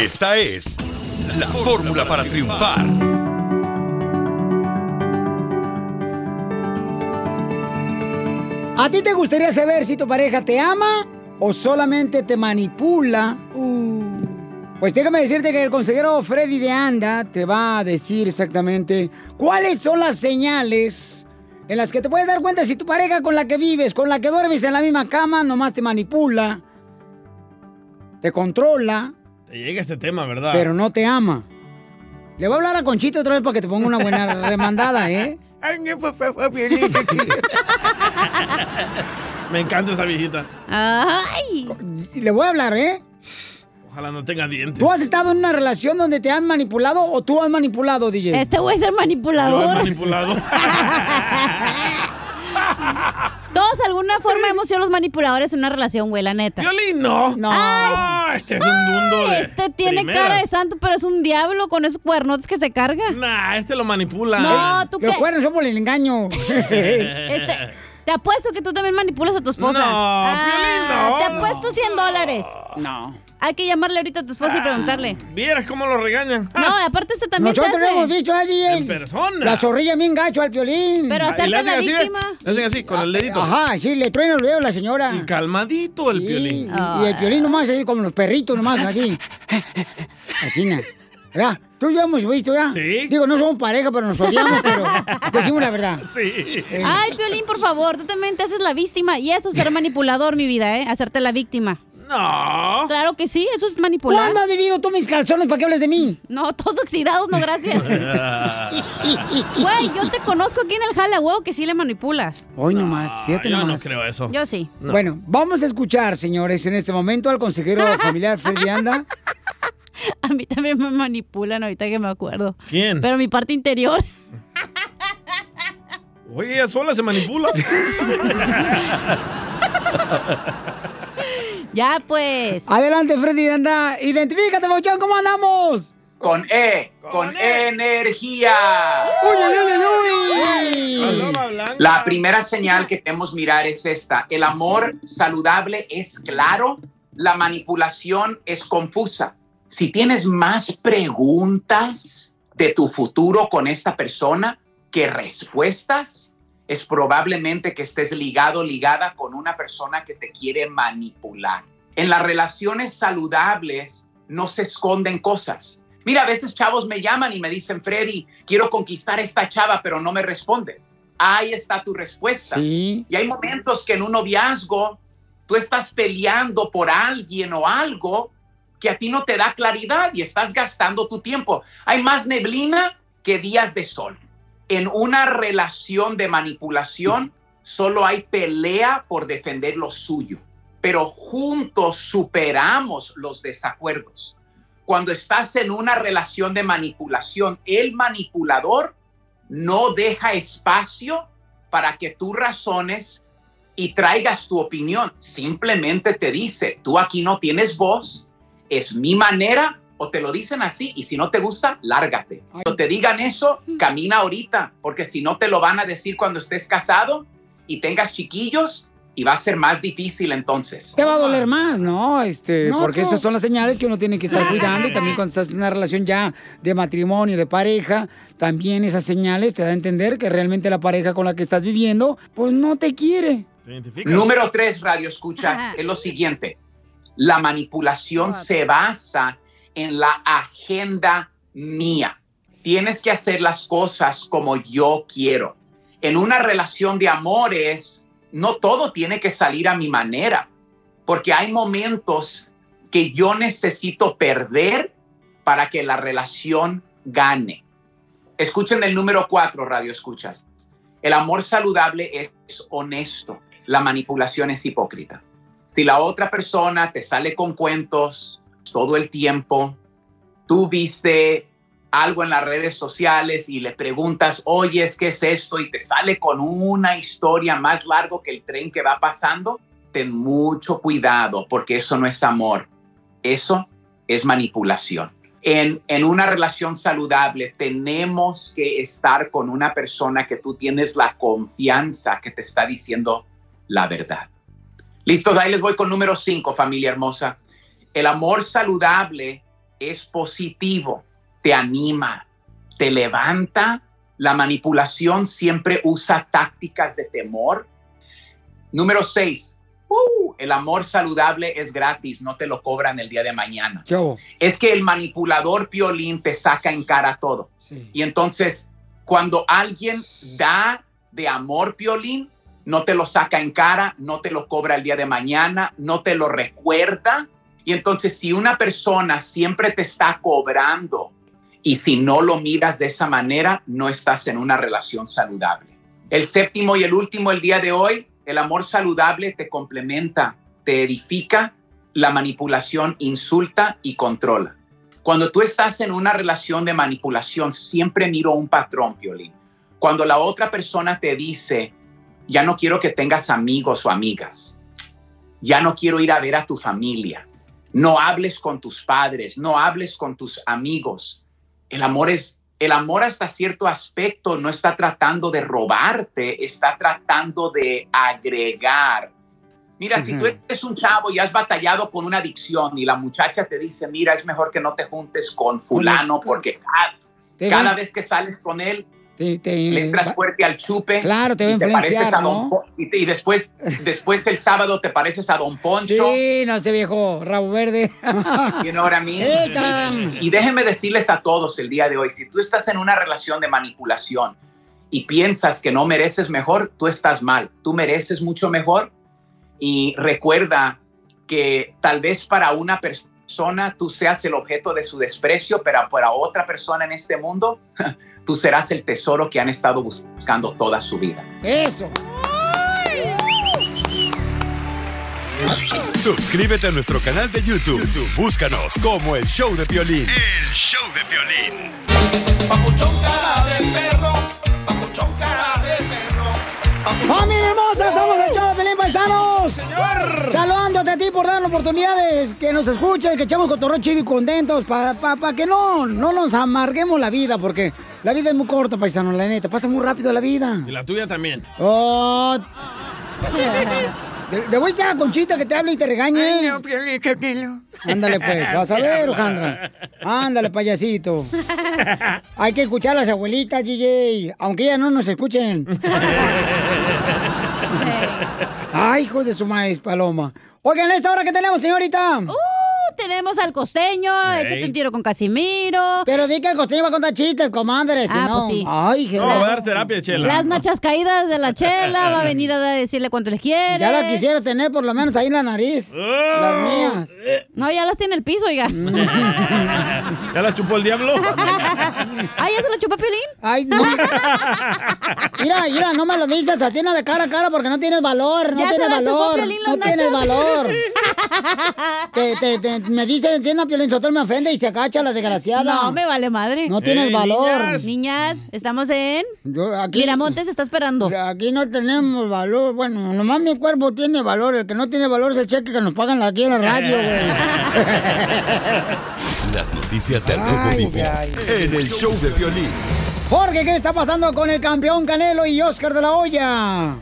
Esta es la fórmula para triunfar. ¿A ti te gustaría saber si tu pareja te ama o solamente te manipula? Uh. Pues déjame decirte que el consejero Freddy de Anda te va a decir exactamente cuáles son las señales en las que te puedes dar cuenta si tu pareja con la que vives, con la que duermes en la misma cama, nomás te manipula, te controla te llega este tema, ¿verdad? pero no te ama. Le voy a hablar a Conchito otra vez para que te ponga una buena remandada, ¿eh? Me encanta esa viejita. Ay. Le voy a hablar, ¿eh? Ojalá no tenga dientes. ¿Tú has estado en una relación donde te han manipulado o tú has manipulado, DJ? Este güey es el Yo he manipulador. Todos, de alguna forma, hemos sido los manipuladores en una relación, güey, la neta. Violín, no. No. Ah, este es un mundo de Este tiene primeras. cara de santo, pero es un diablo con esos cuernotes que se carga. Nah, este lo manipula. No, ¿tú Los qué? cuernos son por el engaño. Este, te apuesto que tú también manipulas a tu esposa. No, Piolín, no. Te apuesto 100 dólares. No. Hay que llamarle ahorita a tu esposa y preguntarle. Vieras cómo lo regañan. No, aparte este también Nosotros se lo hace. hemos visto allí. En persona. La zorrilla bien gacho al violín. Pero Ah, hacen la así, víctima. Le hacen así, con el dedito. Ajá, sí, le truena el dedo a la señora. Y calmadito el Sí, piolín. Y, y el violín nomás, así como los perritos nomás, así. Así. ¿Verdad? Tú y yo hemos visto, ¿ya? Sí. Digo, no somos pareja, pero nos odiamos, pero decimos la verdad. Sí. Eh, Ay, Piolín, por favor, tú también te haces la víctima. Y eso es ser manipulador, mi vida, ¿eh? Hacerte la víctima. No. Claro que sí, eso es manipular. ¿Cuándo has vivido tú mis calzones para que hables de mí? No, todos oxidados, no, gracias. Güey, yo te conozco aquí en el jala, huevo, que sí le manipulas. Hoy nomás, fíjate Yo no nomás. creo eso. Yo sí. No. Bueno, vamos a escuchar, señores, en este momento al consejero familiar Freddy Anda. A mí también me manipulan ahorita que me acuerdo. ¿Quién? Pero mi parte interior. Oye, ella sola se manipula. Ya, pues. Adelante, Freddy Anda. Identifícate, Bochón, ¿cómo andamos? Con E, con, energía. ¡Uy, uy, uy, uy! La primera señal que debemos mirar es esta. El amor saludable es claro, la manipulación es confusa. Si tienes más preguntas de tu futuro con esta persona que respuestas, es probablemente que estés ligado, ligada con una persona que te quiere manipular. En las relaciones saludables no se esconden cosas. Mira, a veces chavos me llaman y me dicen, Freddy, quiero conquistar a esta chava, pero no me responde. Ahí está tu respuesta. Sí. Y hay momentos que en un noviazgo tú estás peleando por alguien o algo que a ti no te da claridad y estás gastando tu tiempo. Hay más neblina que días de sol. En una relación de manipulación solo hay pelea por defender lo suyo, pero juntos superamos los desacuerdos. Cuando estás en una relación de manipulación, el manipulador no deja espacio para que tú razones y traigas tu opinión. Simplemente te dice, tú aquí no tienes voz, es mi manera, o te lo dicen así, y si no te gusta, lárgate. Cuando te digan eso, camina ahorita, porque si no te lo van a decir cuando estés casado y tengas chiquillos, y va a ser más difícil entonces. Te va a doler más, ¿no? Este, No, porque no. esas son las señales que uno tiene que estar cuidando y también cuando estás en una relación ya de matrimonio, de pareja, también esas señales te da a entender que realmente la pareja con la que estás viviendo, pues no te quiere. Número tres, radio escuchas, es lo siguiente. La manipulación se basa en la agenda mía. Tienes que hacer las cosas como yo quiero. En una relación de amores, no todo tiene que salir a mi manera, porque hay momentos que yo necesito perder para que la relación gane. Escuchen el número cuatro, radio escuchas. El amor saludable es honesto, la manipulación es hipócrita. Si la otra persona te sale con cuentos todo el tiempo, tú viste algo en las redes sociales y le preguntas, oye, ¿qué es esto? Y te sale con una historia más largo que el tren que va pasando, ten mucho cuidado porque eso no es amor, eso es manipulación. En, en una relación saludable tenemos que estar con una persona que tú tienes la confianza que te está diciendo la verdad. Listo, ahí les voy con número cinco, familia hermosa. El amor saludable es positivo, te anima, te levanta. La manipulación siempre usa tácticas de temor. Número seis, uh, el amor saludable es gratis, no te lo cobran el día de mañana. Es que el manipulador piolín te saca en cara todo. Y entonces, cuando alguien da de amor piolín, no te lo saca en cara, no te lo cobra el día de mañana, no te lo recuerda. Y entonces, si una persona siempre te está cobrando y si no lo miras de esa manera, no estás en una relación saludable. El séptimo y el último el día de hoy, el amor saludable te complementa, te edifica, la manipulación insulta y controla. Cuando tú estás en una relación de manipulación, siempre miro un patrón, Piolín. Cuando la otra persona te dice, ya no quiero que tengas amigos o amigas, ya no quiero ir a ver a tu familia, no hables con tus padres, no hables con tus amigos. El amor es el amor hasta cierto aspecto no está tratando de robarte, está tratando de agregar. Mira, si tú eres un chavo y has batallado con una adicción y la muchacha te dice, mira, es mejor que no te juntes con fulano porque cada, cada vez que sales con él, Te- te- le entras fuerte al chupe. Claro, te va a influenciar, a ¿no? Y, te- y después, después el sábado te pareces a Don Poncho. Sí, no sé, viejo, rabo verde. You know what I mean? Y déjenme decirles a todos el día de hoy, si tú estás en una relación de manipulación y piensas que no mereces mejor, tú estás mal. Tú mereces mucho mejor. Y recuerda que tal vez para una persona tú seas el objeto de su desprecio, pero para otra persona en este mundo, tú serás el tesoro que han estado buscando toda su vida. Eso. Suscríbete a nuestro canal de YouTube. YouTube, Búscanos como el show de violín. El show de violín. ¡Familia hermosa! ¡Somos el show de Paisanos! ¡Señor! Saludándote a ti por dar oportunidades, que nos escuchen, que echamos cotorreo chido y contentos, para que no, no nos amarguemos la vida, porque la vida es muy corta, paisano, la neta. Pasa muy rápido la vida. Y la tuya también. Oh. De, voy a estar a Conchita que te hable y te regañe. Ándale pues, vas a ver, Ojandra. Ándale, payasito. Hay que escuchar a las abuelitas, DJ, aunque ellas no nos escuchen. Ay, hijos de su maíz, paloma. Oigan, ¿esta hora que tenemos, señorita? Uh, tenemos al costeño, Ey. échate un tiro con Casimiro. Pero di que el costeño va a contar chistes, comadre, si Ah, no. pues sí. Ay, No, Jesús. va a dar terapia, Chela. Las nachas caídas de la chela, va a venir a decirle cuánto les quiere. Ya la quisiera tener por lo menos ahí en la nariz. Las mías. No, ya las tiene en el piso, oiga. ¿Ya la chupó el diablo? Ay, ¿ya se la chupó Piolín? Ay, no. Mira, mira, no me lo dices así, no de cara a cara, porque no tienes valor, no Ya se tienes la chupó valor. No las tienes valor. Te, te, te- me dicen, siendo Piolín Sotelo me ofende y se agacha la desgraciada. No, me vale madre. No tienes valor. Niñas, estamos en... Yo aquí, Miramontes está esperando. Aquí no tenemos valor. Bueno, nomás mi cuerpo tiene valor. El que no tiene valor es el cheque que nos pagan aquí en la radio, güey. Las noticias del Rojo Vivo en el show de violín. Jorge, ¿qué está pasando con el campeón Canelo y Oscar de la Hoya?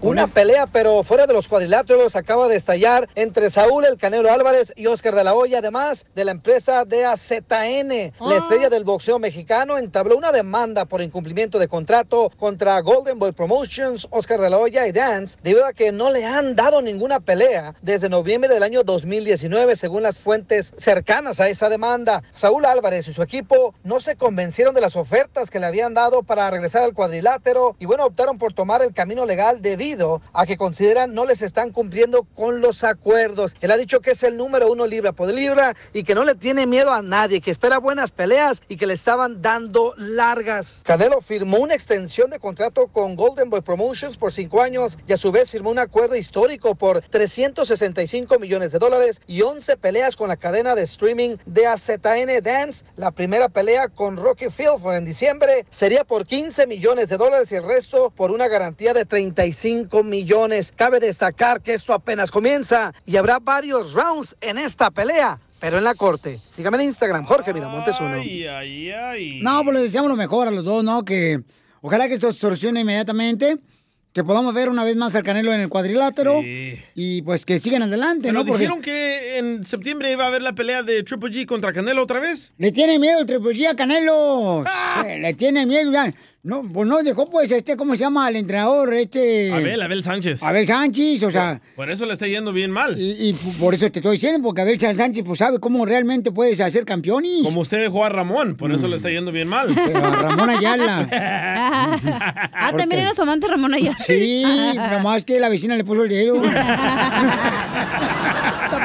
Una pelea, pero fuera de los cuadriláteros, acaba de estallar entre Saúl El Canelo Álvarez y Oscar de la Hoya, además de la empresa de AZN. La estrella del boxeo mexicano entabló una demanda por incumplimiento de contrato contra Golden Boy Promotions, Oscar de la Hoya y Dance, debido a que no le han dado ninguna pelea desde noviembre del año 2019, según las fuentes cercanas a esta demanda. Saúl Álvarez y su equipo no se convencieron de las ofertas que le habían dado para regresar al cuadrilátero y bueno, optaron por tomar el camino legal debido a que consideran no les están cumpliendo con los acuerdos. Él ha dicho que es el número uno libra por libra y que no le tiene miedo a nadie, que espera buenas peleas y que le estaban dando largas. Canelo firmó una extensión de contrato con Golden Boy Promotions por cinco años y a su vez firmó un acuerdo histórico por 365 millones de dólares y 11 peleas con la cadena de streaming de AZN Dance. La primera pelea con Rocky Filford en diciembre sería por 15 millones de dólares y el resto por una garantía de 35 millones. Cabe destacar que esto apenas comienza y habrá varios rounds en esta pelea, pero en la corte. Sígame en Instagram, Jorge Miramontes uno. Ay, ay, ay. No, pues le deseamos lo mejor a los dos, ¿no? Que ojalá que esto se solucione inmediatamente. Que podamos ver una vez más al Canelo en el cuadrilátero. Sí. Y pues que sigan adelante, Pero ¿no? Porque dijeron que en septiembre iba a haber la pelea de Triple G contra Canelo otra vez. le tiene miedo el Triple G a Canelo. Ah. Sí, Le tiene miedo. No, pues no dejó, pues, este, ¿cómo se llama? El entrenador, este... Abel, Abel Sánchez. Abel Sánchez, o sea... Por eso le está yendo bien mal. Y, y por eso te estoy diciendo, porque Abel Sánchez, pues, sabe cómo realmente puedes hacer campeones. Como usted dejó a Ramón, por eso le está yendo bien mal. Pero a Ramón Ayala. ah, también era su amante Ramón Ayala. Sí, nomás que la vecina le puso el dedo.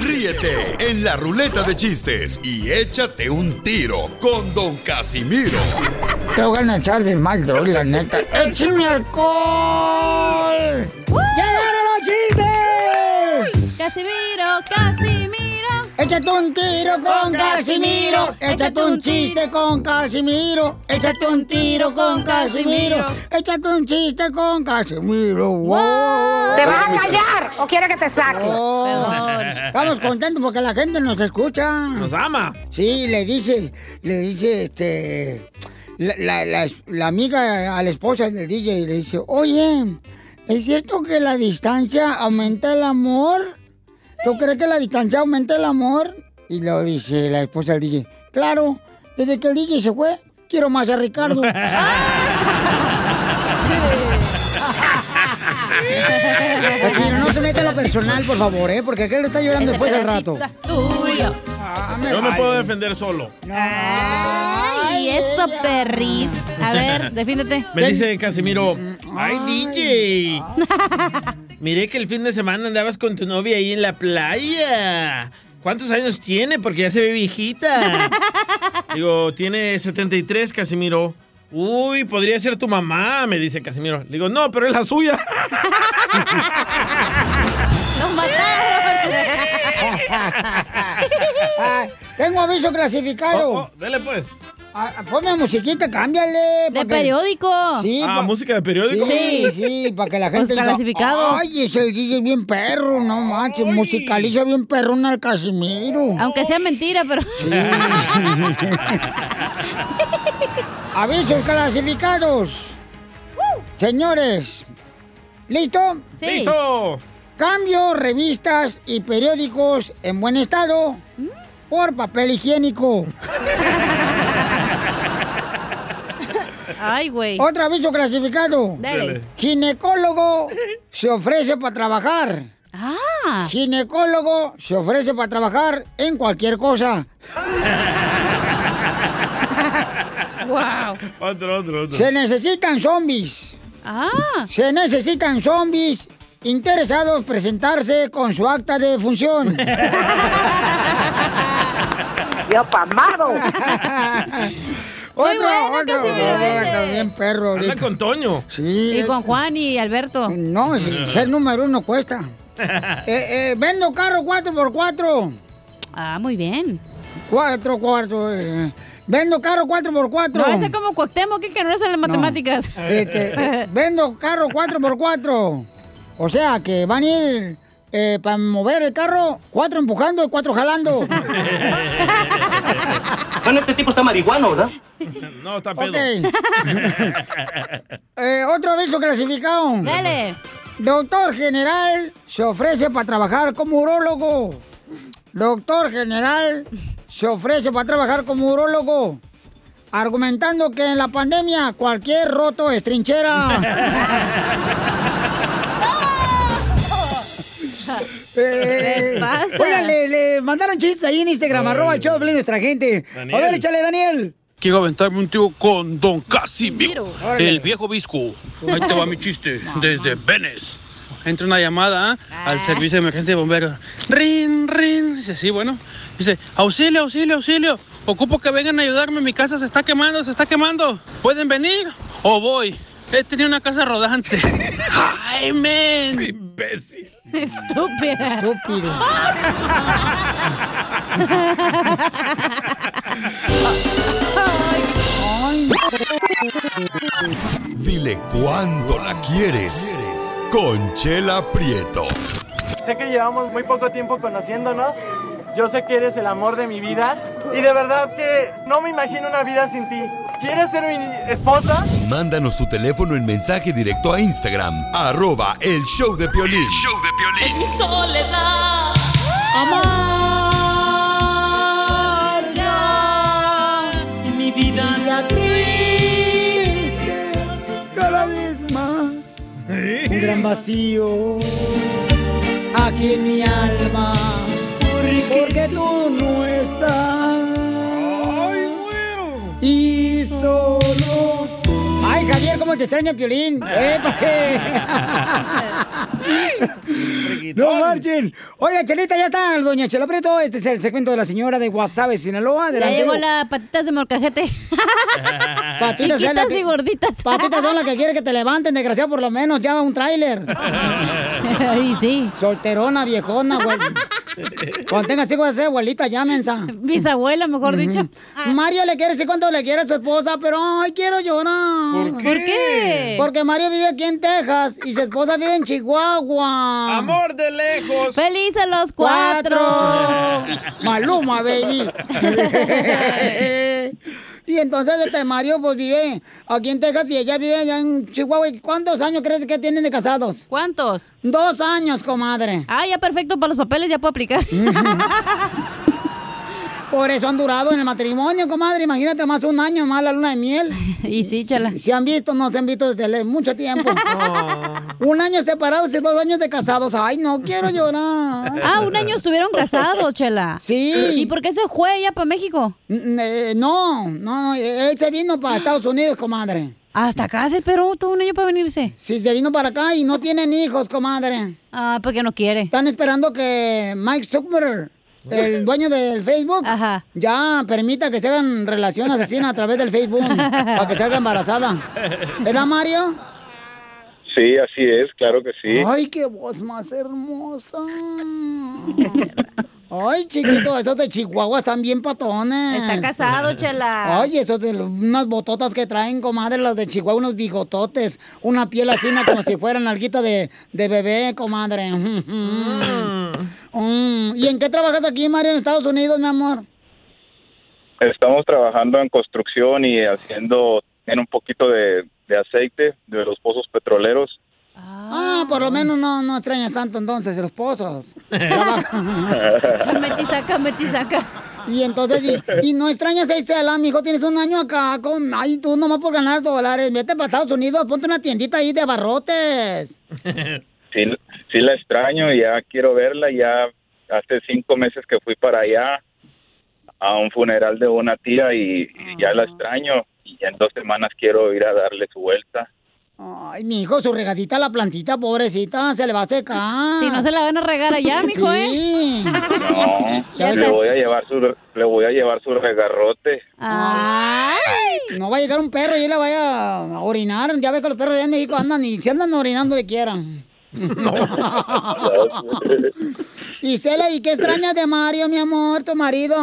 Ríete en la ruleta de chistes y échate un tiro con Don Casimiro. Te voy a echar de mal, droga, la neta. ¡Échame alcohol! ¡Llegaron los chistes! Casimiro, Casimiro. Échate un tiro con Casimiro. Échate un chiste con Casimiro. Échate un tiro con Casimiro. Échate un chiste con Casimiro. ¡Wow! ¿Te vas a callar o quieres que te saque? Perdón. Estamos contentos porque la gente nos escucha. Nos ama. Sí, le dice, le dice, este, la, la- la- la amiga a la esposa del DJ le dice, oye, ¿es cierto que la distancia aumenta el amor? ¿Tú crees que la distancia aumenta el amor? Y lo dice la esposa del DJ, claro, desde que el DJ se fue, quiero más a Ricardo. Casimiro, no se meta en lo personal, por favor, ¿eh? Porque aquel está llorando después del rato. Tuyo. Yo me puedo defender solo. Ay, eso, perris. A ver, defiéndete. Me dice Casimiro, ay DJ, miré que el fin de semana andabas con tu novia ahí en la playa. ¿Cuántos años tiene? Porque ya se ve viejita. Digo, tiene 73, Casimiro. Uy, podría ser tu mamá, me dice Casimiro. Le digo, no, pero es la suya. ¡Nos mataron! Tengo aviso clasificado. Oh, oh, dele pues. Ah, ponme musiquita, cámbiale. De periódico. Sí, Ah, pa- música de periódico. Sí, sí, para que la Pues gente diga, clasificado. Ay, ese DJ es bien perro, no manches, musicaliza bien perrón al Casimiro. Aunque sea mentira, pero. Avisos clasificados. Señores, ¿listo? Sí. ¡Listo! Cambio revistas y periódicos en buen estado por papel higiénico. Ay, güey. Otro aviso clasificado. Dale. Ginecólogo se ofrece para trabajar. Ah. Ginecólogo se ofrece para trabajar en cualquier cosa. Wow. Otro, otro, otro. Se necesitan zombies. Ah. Se necesitan zombies interesados en presentarse con su acta de función. Yo pamado. otro, bueno, otro. Casimiro, ese. Bien perro ahorita. con Toño. Sí. Y con Juan y Alberto. No, sí, ser número uno cuesta. Eh, eh, vendo carro 4x4. Ah, muy bien. Cuatro cuartos. eh. Vendo carro 4x4. No, ese como Cuauhtémoc, que, no es en las matemáticas. Este, vendo carro 4x4. O sea, que van a ir eh, para mover el carro, cuatro empujando y cuatro jalando. Bueno, este tipo está marihuano, ¿verdad? No, está pedo. Ok. Eh, otro aviso clasificado. Dale. Doctor general se ofrece para trabajar como urólogo. Doctor general se ofrece para trabajar como urólogo. Argumentando que en la pandemia cualquier roto es trinchera. Eh, ¿Qué pasa? Oigan, le, le mandaron chistes ahí en Instagram, arroba el show de Piolín, nuestra gente. Daniel. A ver, échale, Daniel. Quiero aventarme un tiro con Don Casimiro, el viejo visco. Ahí te va mi chiste, desde Venice. Entra una llamada ¿ah? al servicio de emergencia de bomberos. Rin, rin. Dice, sí, bueno. Dice, auxilio, auxilio, auxilio. Ocupo que vengan a ayudarme, mi casa se está quemando, se está quemando. ¿Pueden venir o voy? He tenido una casa rodante. ¡Ay, men! Imbécil. Estúpida. Estúpido. Ay. Dile cuándo la quieres. Conchela Prieto. Sé que llevamos muy poco tiempo conociéndonos, Yo sé que eres el amor de mi vida y de verdad que no me imagino una vida sin ti. ¿Quieres ser mi esposa? Mándanos tu teléfono en mensaje directo a Instagram, arroba el show de Piolín. show de Es mi soledad. Amarga y mi vida triste cada vez más. Un gran vacío aquí en mi alma. Porque tú no estás. Y solo tú. Ay, ¿cómo te extraña Piolín? ¿Eh? ¿Por qué? No marchen. Oiga, Chelita, ya está, doña Chela Preto. Este es el segmento de la señora de Guasave, Sinaloa. Ya Adelante. llegó la patitas de molcajete. Patitas las Chiquitas que- y gorditas. Patitas son las que quiere que te levanten, desgraciado, por lo menos. Llama un tráiler. Y sí. Solterona, viejona, güey. Cuando tengas hijos de ser abuelita, llámensa. Bisabuela, mejor dicho. Mario le quiere decir cuánto le quiere a su esposa, pero ay, quiero llorar. ¿Por qué? ¿Por qué? Porque Mario vive aquí en Texas y su esposa vive en Chihuahua. Amor de lejos. ¡Felices los cuatro! Maluma, baby. y entonces este Mario pues vive aquí en Texas y ella vive allá en Chihuahua. ¿Y ¿Cuántos años crees que tienen de casados? ¿Cuántos? Dos años, comadre. Ah, ya perfecto para los papeles, ya puedo aplicar. Por eso han durado en el matrimonio, comadre. Imagínate más un año más la luna de miel. Y sí, chala. Si, han visto, no se han visto desde mucho tiempo. un año separados y dos años de casados. Ay, no quiero llorar. Ah, un año estuvieron casados, Chela. Sí. ¿Y por qué se fue ella para México? Eh, no, no, no, él se vino para Estados Unidos, comadre. Hasta acá se esperó todo un año para venirse. Sí, se vino para acá y no tienen hijos, comadre. Ah, porque no quiere. Están esperando que Mike Zuckerberg, el dueño del Facebook, ya permita que se hagan relaciones asesinas a través del Facebook para que salga embarazada. ¿Verdad, Mario? Sí, así es, claro que sí. Ay, qué voz más hermosa. Ay, chiquito, esos de Chihuahua están bien patones. Está casado, chela. Ay, esos de los- unas bototas que traen, comadre, los de Chihuahua, unos bigototes, una piel así como si fueran alguita de, de bebé, comadre. Mm. ¿Y en qué trabajas aquí, Mario, en Estados Unidos, mi amor? Estamos trabajando en construcción y haciendo en un poquito de, de aceite de los pozos petroleros. Ah, por lo menos no, no extrañas tanto entonces los pozos. Meti saca, meti saca. Y entonces, y, y no extrañas a Isela, mijo, tienes un año acá con, ay, tú nomás por ganar dólares, vete para Estados Unidos, ponte una tiendita ahí de abarrotes. Sí, sí la extraño y ya quiero verla. Ya hace cinco meses que fui para allá a un funeral de una tía y, y ya la extraño. Y ya en dos semanas quiero ir a darle su vuelta. Ay, mi hijo, su regadita a la plantita, pobrecita, se le va a secar. Si no se la van a regar allá, mijo, sí. No, Ya le voy a llevar su le voy a llevar su regarrote. Ay, no va a llegar un perro y él la vaya a orinar. Ya ve que los perros allá en México andan y se andan orinando de quieran. Isela, ¿y qué extrañas de Mario, mi amor, tu marido?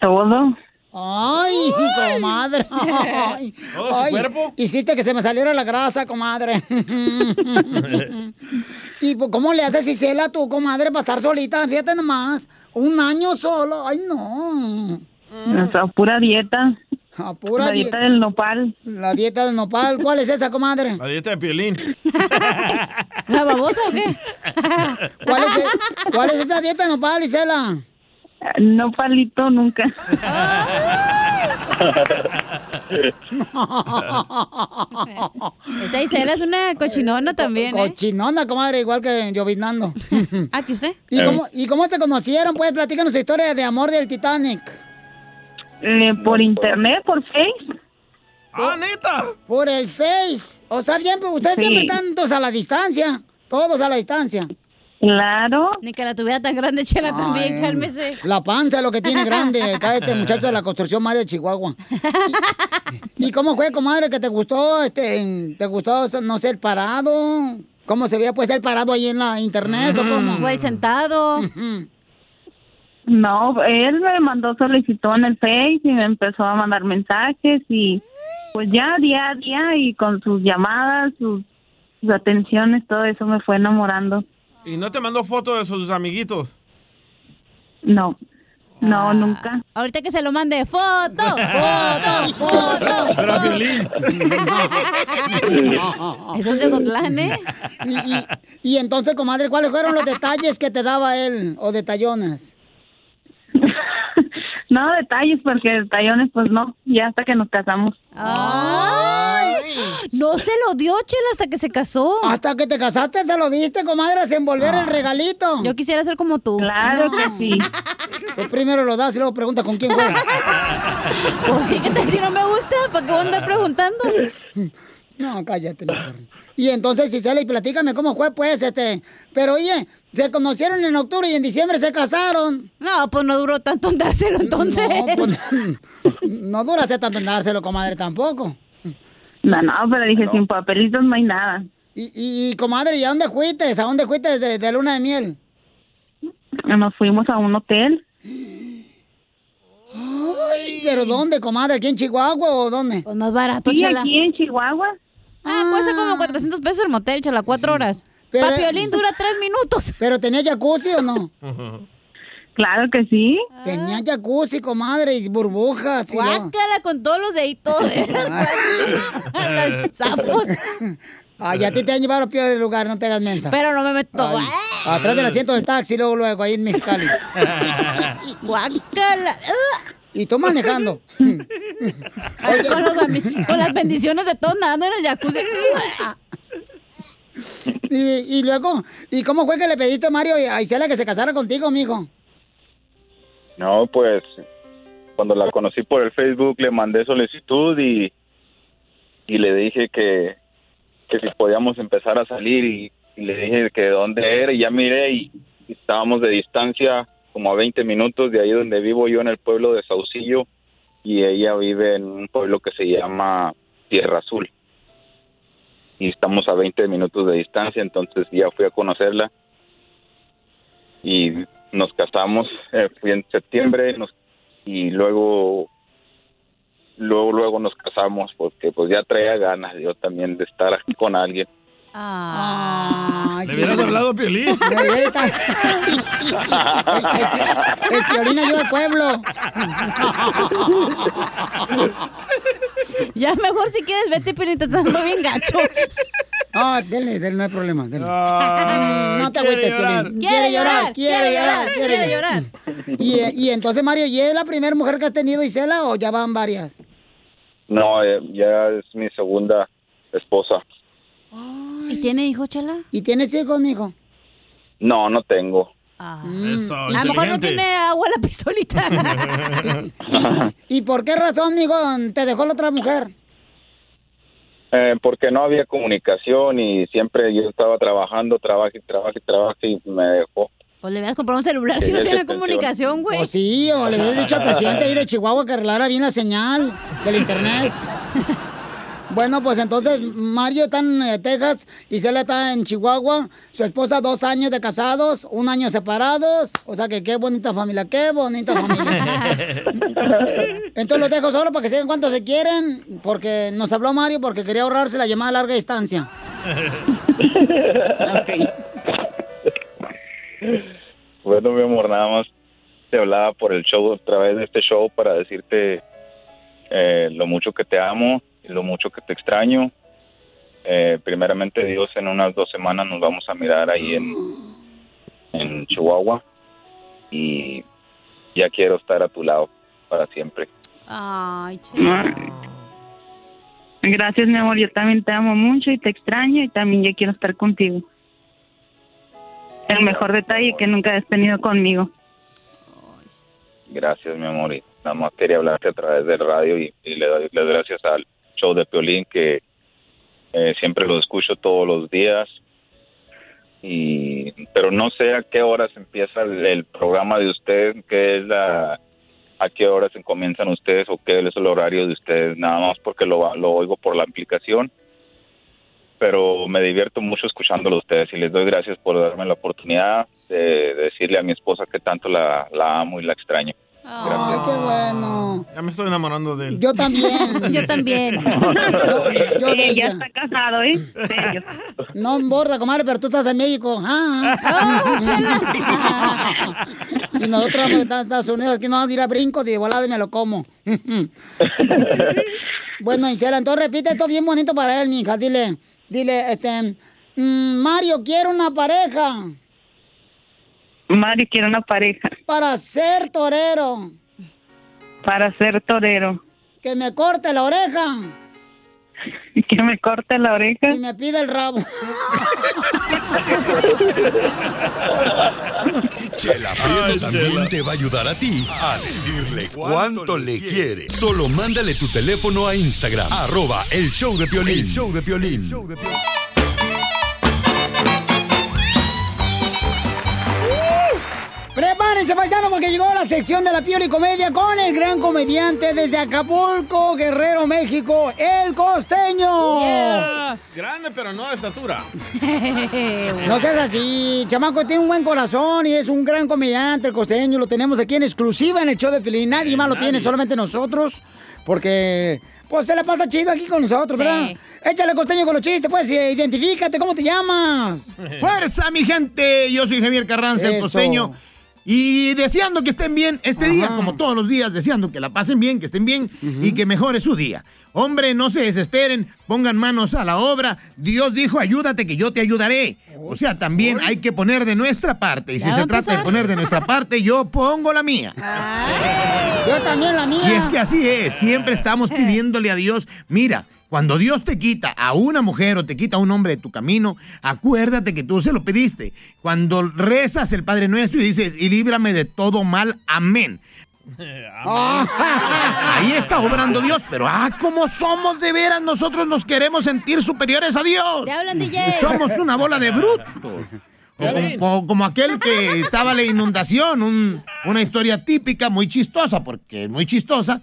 Todo. Ay, comadre. Ay, ¿Todo su ay, cuerpo? Hiciste que se me saliera la grasa, comadre. ¿Y pues, cómo le haces, Isela, tú, comadre, para estar solita? Fíjate nomás. Un año solo. Ay, no. O sea, pura dieta. A pura La dieta del nopal. La dieta del nopal. ¿Cuál es esa, comadre? La dieta de piolín. ¿La babosa o qué? ¿Cuál es, e- cuál es esa dieta de nopal, Isela? Nopalito nunca. Esa Isela es una cochinona también, ¿eh? Cochinona, comadre, igual que llovinando. ¿Ah, que usted? ¿Y cómo, ¿Y cómo se conocieron? Pues platícanos su historia de amor del Titanic. Eh, por internet, por Face. ¡Ah, neta! Por el Face. O sea, bien, pues, ustedes Sí. siempre están todos a la distancia. Todos a la distancia. Claro. Ni que la tuviera tan grande, Chela, también, cálmese. La panza es lo que tiene grande. Acá este muchacho de la construcción Mario de Chihuahua. ¿Y, y cómo fue, comadre, que te gustó? Este, ¿Te gustó, no sé, el parado? ¿Cómo se veía, pues, el parado ahí en la internet o cómo? O el sentado. No, él me mandó solicitó en el Face y me empezó a mandar mensajes y pues ya día a día y con sus llamadas, sus, sus atenciones, todo eso me fue enamorando. ¿Y no te mandó fotos de sus amiguitos? No, no, nunca. Ahorita que se lo mande, foto, foto, foto. Pero a Piolín. Eso es de Ocotlán, ¿eh? Y, y- y entonces, comadre, ¿cuáles fueron los detalles que te daba él o detallones? No detalles, porque detallones, pues no, ya hasta que nos casamos. Ay, no se lo dio, Chela, hasta que se casó. Hasta que te casaste se lo diste, comadre, sin envolver el regalito. Yo quisiera ser como tú. Claro que sí. Tú primero lo das y luego preguntas con quién fue. Pues sí, ¿qué tal si no me gusta? ¿Para qué voy a andar preguntando? No, cállate mejor. Y entonces, Gisela, y platícame cómo fue, pues, este... Pero, oye, se conocieron en octubre y en diciembre se casaron. No, pues no duró tanto en dárselo, entonces. No, pues, no duraste tanto en dárselo, comadre, tampoco. No, no, pero dije, sin papelitos no hay nada. Y, y, y, comadre, ¿y a dónde fuiste? ¿A dónde fuiste de, de luna de miel? Nos fuimos a un hotel. Ay, ¿pero dónde, comadre? ¿Aquí en Chihuahua o dónde? Pues más barato, Sí, Chela. aquí en Chihuahua. Ah, cuesta como 400 pesos el motel, Chela, cuatro horas. Pero- Papiolín dura tres minutos. ¿Pero tenía jacuzzi o no? Claro que sí. Tenía jacuzzi, comadre, y burbujas. y lo- Guácala con todos los deditos. los sapos. Ay, a ti te han llevado peor del lugar, no te hagas mensa. Pero no me meto. Ay, atrás del asiento del taxi, luego, luego, ahí en Mexicali. Guácala. Y tú manejando. Ay, con, los ami- con las bendiciones de todos nadando en el jacuzzi. Y, y luego, ¿y cómo fue que le pediste a Mario y a Isela que se casara contigo, mijo? No, pues cuando la conocí por el Facebook le mandé solicitud y, y le dije que, que si podíamos empezar a salir y, y le dije que de dónde era y ya miré y, y estábamos de distancia como a 20 minutos de ahí donde vivo yo en el pueblo de Saucillo y ella vive en un pueblo que se llama Tierra Azul y estamos a 20 minutos de distancia entonces ya fui a conocerla y nos casamos, eh, fui en septiembre y luego luego luego nos casamos porque pues ya traía ganas yo también de estar aquí con alguien. Ay, Le hubieras hablado a Piolín. El, el violín ayuda al pueblo. Ya mejor si quieres vete, pero te estás dando bien gacho. No, dele, dele, no hay problema. dele. Ay, no te agüites. Piolín. Quiere llorar, quiere llorar, quiere quiere llorar. Y, y entonces, Mario, ¿y es la primera mujer que has tenido, Isela, o ya van varias? No, eh, ya es mi segunda esposa. ¿Y tiene hijo, Chela? ¿Y tienes hijos, mijo? No, no tengo. Eso, A lo mejor no tiene agua la pistolita. ¿Y por qué razón, mijo, te dejó la otra mujer? Eh, porque no había comunicación y siempre yo estaba trabajando, trabajo y trabajo y trabajo y me dejó. Pues le hubieras comprado un celular si no tiene comunicación, güey. O sí, o le hubieras dicho al presidente ahí de Chihuahua que arreglara bien la señal del internet. Bueno, pues entonces Mario está en eh, Texas, Isela está en Chihuahua, su esposa dos años de casados, un año separados, o sea que qué bonita familia, qué bonita familia. Entonces los dejo solo para que sigan cuánto se quieren, porque nos habló Mario porque quería ahorrarse la llamada a larga distancia. Bueno, mi amor, nada más te hablaba por el show, a través de este show, para decirte eh, lo mucho que te amo y lo mucho que te extraño. Eh, primeramente, Dios, en unas dos semanas nos vamos a mirar ahí en, en Chihuahua y ya quiero estar a tu lado para siempre. Ay, Chela. Gracias, mi amor. Yo también te amo mucho y te extraño y también ya quiero estar contigo. El mejor detalle que nunca has tenido conmigo. Gracias, mi amor. Y nada más quería hablarte a través del radio y, y le doy las gracias al show de Piolín que eh, siempre lo escucho todos los días. Y, pero no sé a qué horas empieza el, programa de usted, qué es la, a qué horas comienzan ustedes o qué es el horario de ustedes, nada más porque lo, lo oigo por la aplicación. Pero me divierto mucho escuchándolo a ustedes y les doy gracias por darme la oportunidad de decirle a mi esposa que tanto la amo y la extraño. Ay, qué bueno. Ya me estoy enamorando de él. Yo también. Yo también. Yo, yo de Eh, ella. está casado, ¿eh? Serio. No importa, comadre, pero tú estás en México. Ah. Y nosotros vamos a Estados Unidos, aquí no vamos a ir a brinco, de volada y me lo como. bueno, Isela, entonces repite esto bien bonito para él, mija. Dile, dile, este, mm, Mario, quiero una pareja. Mario quiere una pareja Para ser torero. para ser torero. Que me corte la oreja. Que me corte la oreja. Y me pide el rabo. Chela Prieto también te va a ayudar a ti a decirle cuánto le quiere. Solo mándale tu teléfono a Instagram, arroba el show de Piolín. El show de Piolín. Prepárense, paisanos, porque llegó la sección de la Pioli Comedia con el gran comediante desde Acapulco, Guerrero, México, El Costeño. Grande, pero no de estatura. No seas así, chamaco, tiene un buen corazón y es un gran comediante, el costeño. Lo tenemos aquí en exclusiva en el show de Pelín. Nadie más lo tiene, solamente nosotros, porque pues se la pasa chido aquí con nosotros, Sí. ¿verdad? Échale costeño con los chistes, pues, y identifícate, ¿cómo te llamas? Fuerza, mi gente. Yo soy Javier Carranza, el costeño. Y deseando que estén bien este día, como todos los días, deseando que la pasen bien, que estén bien y que mejore su día. Hombre, no se desesperen, pongan manos a la obra. Dios dijo, ayúdate que yo te ayudaré. O sea, también hay que poner de nuestra parte. Y si se trata de poner de nuestra parte, yo pongo la mía. Yo también la mía. Y es que así es, siempre estamos pidiéndole a Dios, mira, cuando Dios te quita a una mujer o te quita a un hombre de tu camino, acuérdate que tú se lo pediste. Cuando rezas el Padre Nuestro y dices, y líbrame de todo mal, amén. Ahí está obrando Dios, pero ah, como somos de veras, nosotros nos queremos sentir superiores a Dios. Te hablan, DJ. Somos una bola de brutos. O como, o como aquel que estaba la inundación, un- una historia típica, muy chistosa, porque es muy chistosa,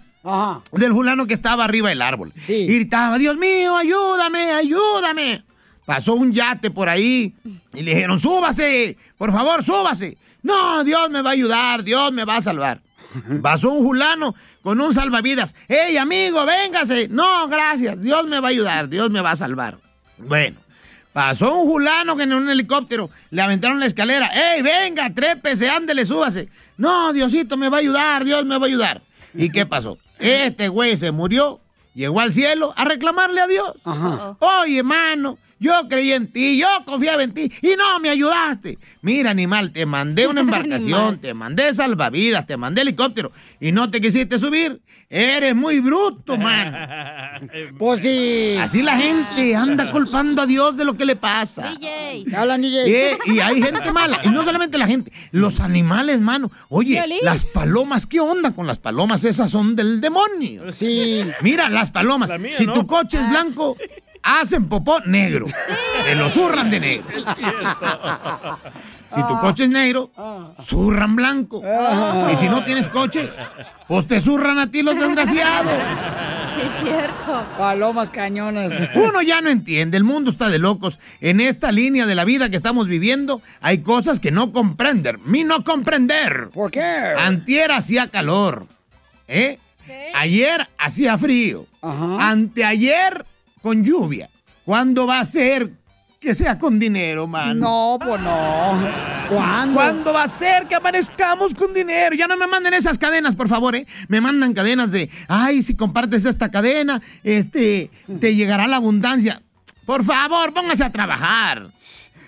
del fulano que estaba arriba del árbol. Y gritaba, Dios mío, ayúdame, ayúdame. Pasó un yate por ahí y le dijeron, súbase, por favor, súbase. No, Dios me va a ayudar, Dios me va a salvar. Pasó un fulano con un salvavidas. ¡Ey, amigo, véngase! No, gracias, Dios me va a ayudar, Dios me va a salvar. Bueno, Pasó un fulano que en un helicóptero le aventaron la escalera. ¡Ey, venga, trépese, ándele, súbase! No, Diosito me va a ayudar, Dios me va a ayudar. ¿Y qué pasó? Este güey se murió, llegó al cielo a reclamarle a Dios. Oye, hermano, yo creí en ti, yo confiaba en ti y no me ayudaste. Mira, animal, te mandé una embarcación, te mandé salvavidas, te mandé helicóptero y no te quisiste subir. Eres muy bruto, man. Pues sí. Así la gente anda culpando a Dios de lo que le pasa. DJ. Hablan, DJ. Y, y hay gente mala. Y no solamente la gente, los animales, mano. Oye, las palomas, ¿qué onda con las palomas? Esas son del demonio. Sí. Mira, las palomas. mía, si ¿no? tu coche es blanco, hacen popó negro. Te lo zurran de negro. Si tu coche es negro, zurran blanco. Y si no tienes coche, pues te zurran a ti los desgraciados. Sí, es cierto. Palomas cañonas. Uno ya no entiende, el mundo está de locos. En esta línea de la vida que estamos viviendo, hay cosas que no comprender. Mi no comprender. ¿Por qué? Antier hacía calor. ¿Eh? Ayer hacía frío. Anteayer con lluvia. ¿Cuándo va a ser que sea con dinero, mano? No, pues no. ¿Cuándo? ¿Cuándo va a ser que aparezcamos con dinero? Ya no me manden esas cadenas, por favor, ¿eh? Me mandan cadenas de, ay, si compartes esta cadena, este, te llegará la abundancia. Por favor, póngase a trabajar.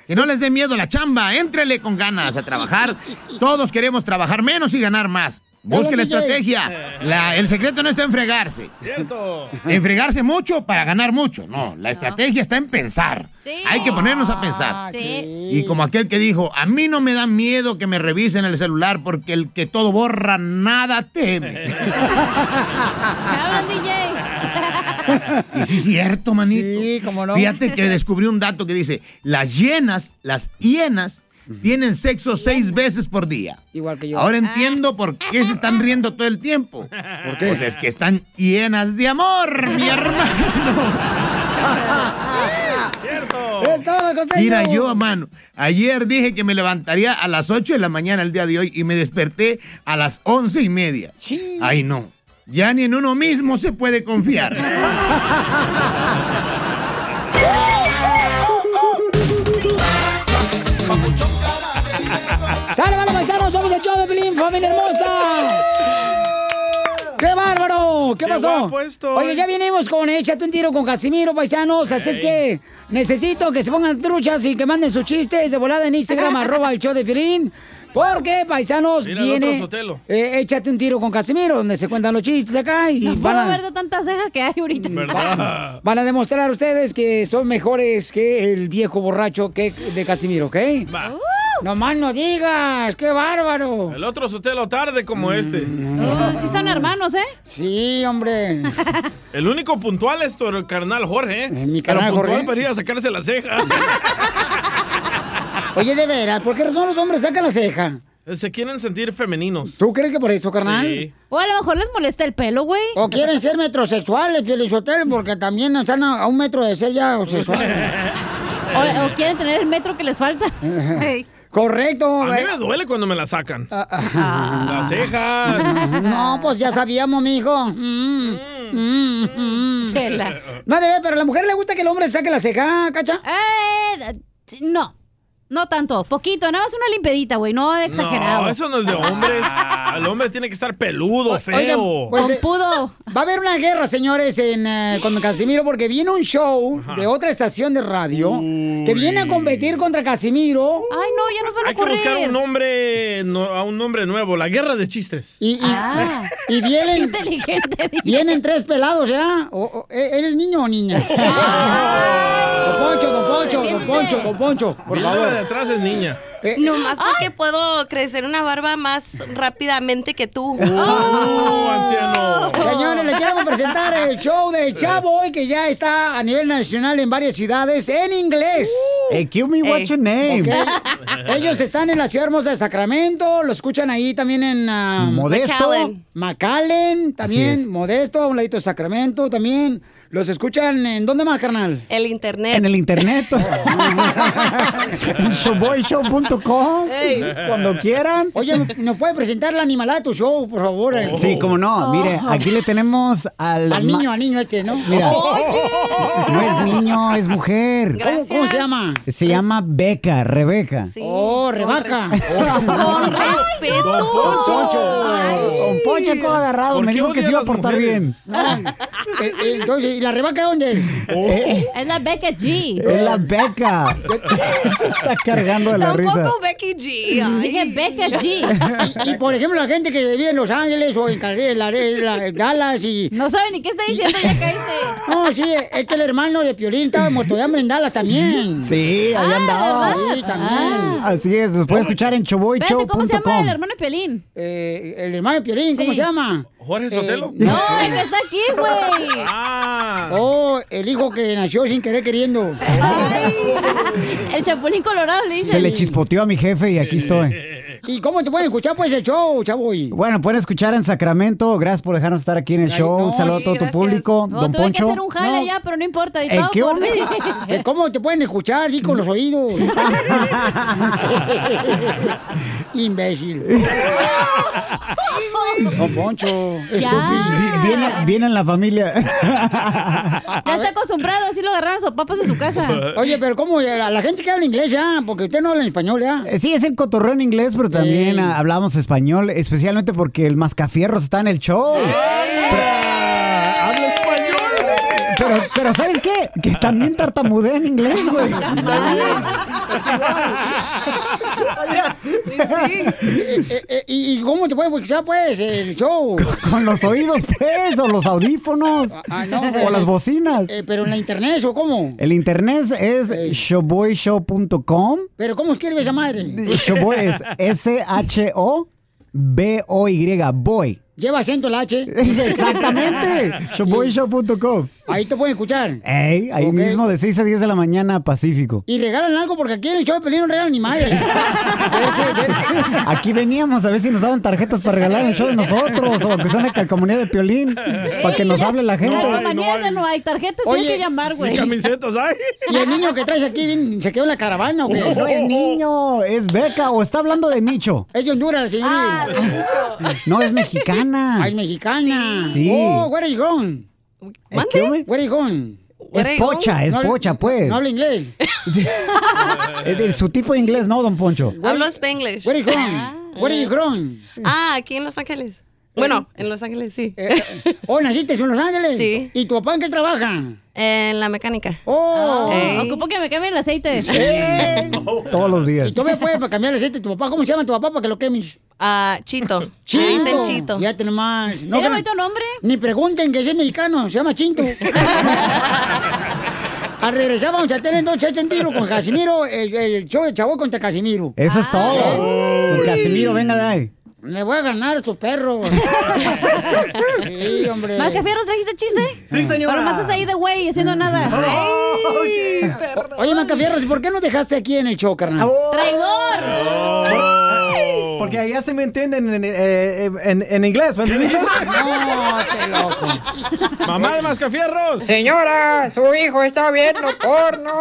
Que no les dé miedo la chamba, éntrele con ganas a trabajar. Todos queremos trabajar menos y ganar más. Busque la estrategia. La- el secreto no está en fregarse. Cierto. En fregarse mucho para ganar mucho. No, la estrategia está en pensar. Hay que ponernos a pensar. Y como aquel que dijo, a mí no me da miedo que me revisen el celular porque el que todo borra nada teme. hablan, DJ. Y sí es cierto, manito. Sí, cómo no. Fíjate que descubrí un dato que dice, las hienas, las hienas, tienen sexo seis veces por día. Igual que yo. Ahora entiendo por qué se están riendo todo el tiempo. ¿Por qué? Pues es que están llenas de amor, mi hermano. Costeño. Mira, yo, mano, ayer dije que me levantaría a las 8 de la mañana el día de hoy y me desperté a las once y media. Ay, no. Ya ni en uno mismo se puede confiar. Pelín, familia hermosa! ¡Qué bárbaro! ¿Qué, ¡Qué pasó? Oye, ya vinimos con Échate un tiro con Casimiro, paisanos. Así es que necesito que se pongan truchas y que manden sus chistes de volada en Instagram, arroba el show de Piolín. Porque, paisanos, Mira viene eh, Échate un tiro con Casimiro, donde se cuentan los chistes acá y No van puedo a, ver de tanta ceja que hay ahorita. ¿Verdad? van a demostrar ustedes que son mejores que el viejo borracho que de Casimiro, ¿ok? Va. No más no digas, qué bárbaro. El otro Sotelo tarde como este. Uh, sí son hermanos, ¿eh? Sí, hombre. El único puntual es tu carnal Jorge, ¿eh? mi Pero carnal puntual Jorge. para ir a sacarse las cejas. Oye, de veras, ¿por qué razón los hombres sacan la ceja? Se quieren sentir femeninos. ¿Tú crees que por eso, carnal? Sí. O a lo mejor les molesta el pelo, güey. O quieren ser metrosexuales, Pielizotel, porque también están a, un metro de ser ya sexuales. O, o quieren tener el metro que les falta. Correcto. A mí me duele cuando me la sacan. Ah, Las cejas. No, pues ya sabíamos, mijo. Mm, mm, mm. Chela. No, de ver, pero a la mujer le gusta que el hombre saque la ceja, ¿cacha? Eh, no. No tanto. Poquito. Nada más una limpedita, güey. No exagerado. No, eso no es de hombres. El hombre tiene que estar peludo, feo. Oigan, pues, eh, Pompudo. Va a haber una guerra, señores, en, eh, con Casimiro, porque viene un show de otra estación de radio que viene a competir contra Casimiro. Ay, no, ya nos van a Hay que buscar un nombre, no- a un nombre nuevo. La guerra de chistes. Y, y, Ah. y vienen, Inteligente. vienen tres pelados, ¿ya? O- o- ¿e- ¿Eres niño o niña? Don Poncho, don Poncho, don Poncho, don Poncho, por Viene de favor. atrás es niña. Eh, Nomás porque puedo crecer una barba más rápidamente que tú. ¡Oh, anciano! Señores, le queremos presentar el show del Chavo hoy que ya está a nivel nacional en varias ciudades en inglés. Hey, give me what's your name? Ellos están en la ciudad hermosa de Sacramento, lo escuchan ahí también en ah, Modesto. McAllen. McAllen, también. Modesto, a un ladito de Sacramento también. Los escuchan en dónde más, carnal? El internet. En el internet. en showboyshow.com. Cuando quieran. Oye, ¿nos puede presentar la animalada de tu show, por favor? Sí, como no. Mire, aquí le tenemos al. Al niño, al niño este, ¿no? Mira. No es niño, es mujer. ¿Cómo, cómo se llama? Se llama Beca, Rebeca. Sí, Oh, con Rebaca. Con respeto. Don Poncho. Don Poncho todo agarrado. ¿Por Me dijo que se iba a portar mujeres? bien. No. Eh, eh, entonces, ¿y la Rebaca dónde? Eh, Es la Becca G. es la Beca. Se está cargando de la risa. Tampoco Becky G. Ay. Dije Becca G. Y, y, por ejemplo, la gente que vive en Los Ángeles o en Dallas y... No sabe ni qué está diciendo, ya cállese. No, sí, es que el hermano de Piolín estaba muerto de hambre en Dallas también. Sí, ahí Ah, andaba. Sí, también. Así es, los puede escuchar en Espérate, ¿cómo se llama el hermano de Pelín? Eh, el hermano de Piolín, ¿cómo Sí. se llama? ¿Jorge Eh, Sotelo? no. No, el que está aquí, güey. Ah. Oh, el hijo que nació sin querer queriendo. El chapulín colorado le dice. Se le chispoteó a mi jefe y aquí estoy. ¿Y cómo te pueden escuchar pues el show, chavo? Y- Bueno, pueden escuchar en Sacramento. Gracias por dejarnos estar aquí en el Ay, show. no, Un saludo a todo tu público. No, Don tuve que Poncho. hacer un jale No. allá, pero no importa. Y ¿En qué por- que ¿Cómo te pueden escuchar? Di con los oídos. Imbécil. Don Poncho, estúpido. Vi- Viene, viene en la familia. Ya está acostumbrado, así lo agarraron a sus papas en su casa. Oye, pero ¿cómo? La, la gente que habla inglés ya, porque usted no habla en español ya. Eh, Sí, es el cotorreo en inglés, pero también Sí. ah, hablamos español, especialmente porque el mascafierros está en el show. ¡Habla español! Pero, pero ¿sabes qué? Que también tartamudea en inglés, güey. Eh, eh, eh, ¿Y cómo te puede escuchar pues el show? Con los oídos, pues, o los audífonos, Ah, no, o las bocinas. Eh, pero en la internet, ¿o cómo? El internet es showboyshow.com. ¿Pero cómo escribe esa madre? Showboy es S-H-O-B-O-Y, boy. Lleva acento el H. Exactamente. Showboyshow.com. Ahí te pueden escuchar. Ey, ahí mismo de 6 a 10 de la mañana, Pacífico. Y regalan algo porque aquí en el show de Pelín no regalan ni madre. Aquí veníamos a ver si nos daban tarjetas para regalar en el show de nosotros, o que sea una calcomanía de piolín, para que nos hable la gente. No, hay, no hay. no hay. Tarjetas sí Oye, hay que llamar, güey. Camisetas hay. Y el niño que traes aquí bien, se quedó en la caravana, ¿o qué? No es niño, es Beca, o está hablando de Micho. Es de Honduras, señorita. Ah, No, es mexicana. Ay, mexicana. Sí. Oh, where are you going? ¿Eh, ¿Qué, güey? Where are you going? Es pocha, es No pocha, pues. No habla inglés. Es de su tipo de inglés, ¿no, don Poncho? Hablo spanglish. Where are you going? Where are you from? Ah, aquí en Los Ángeles. Bueno, en Los Ángeles, sí. ¿Oh, naciste en Los Ángeles? Sí. ¿Y tu papá en qué trabaja? En la mecánica. Oh. Ey. Ocupo que me cambien el aceite. Todos los días. ¿Y tú me puedes para cambiar el aceite de tu papá? ¿Cómo se llama tu papá para que lo quemes? Ah, Chito. Chinto. Le dicen Chito. Fíjate nomás. ¿Tiene que- bonito nombre? Ni pregunten que es mexicano, se llama Chinto. Al regresar vamos a tener dos chachas en tiro con Casimiro, el, el show de Chavo contra Casimiro. Eso es todo. Don Casimiro, venga de ahí. Me voy a ganar a estos perros. sí, hombre. ¿Mascafierros trajiste chiste? Sí, señora. Pero más estás ahí de güey haciendo nada. Ay, Oye, Macafierros, ¿y por qué nos dejaste aquí en el show, carnal? ¡Traidor! Porque allá se me entienden en, eh, en, en inglés, ¿me entendiste? No, te loco. Mamá de Mascafierros. Señora, su hijo está viendo porno.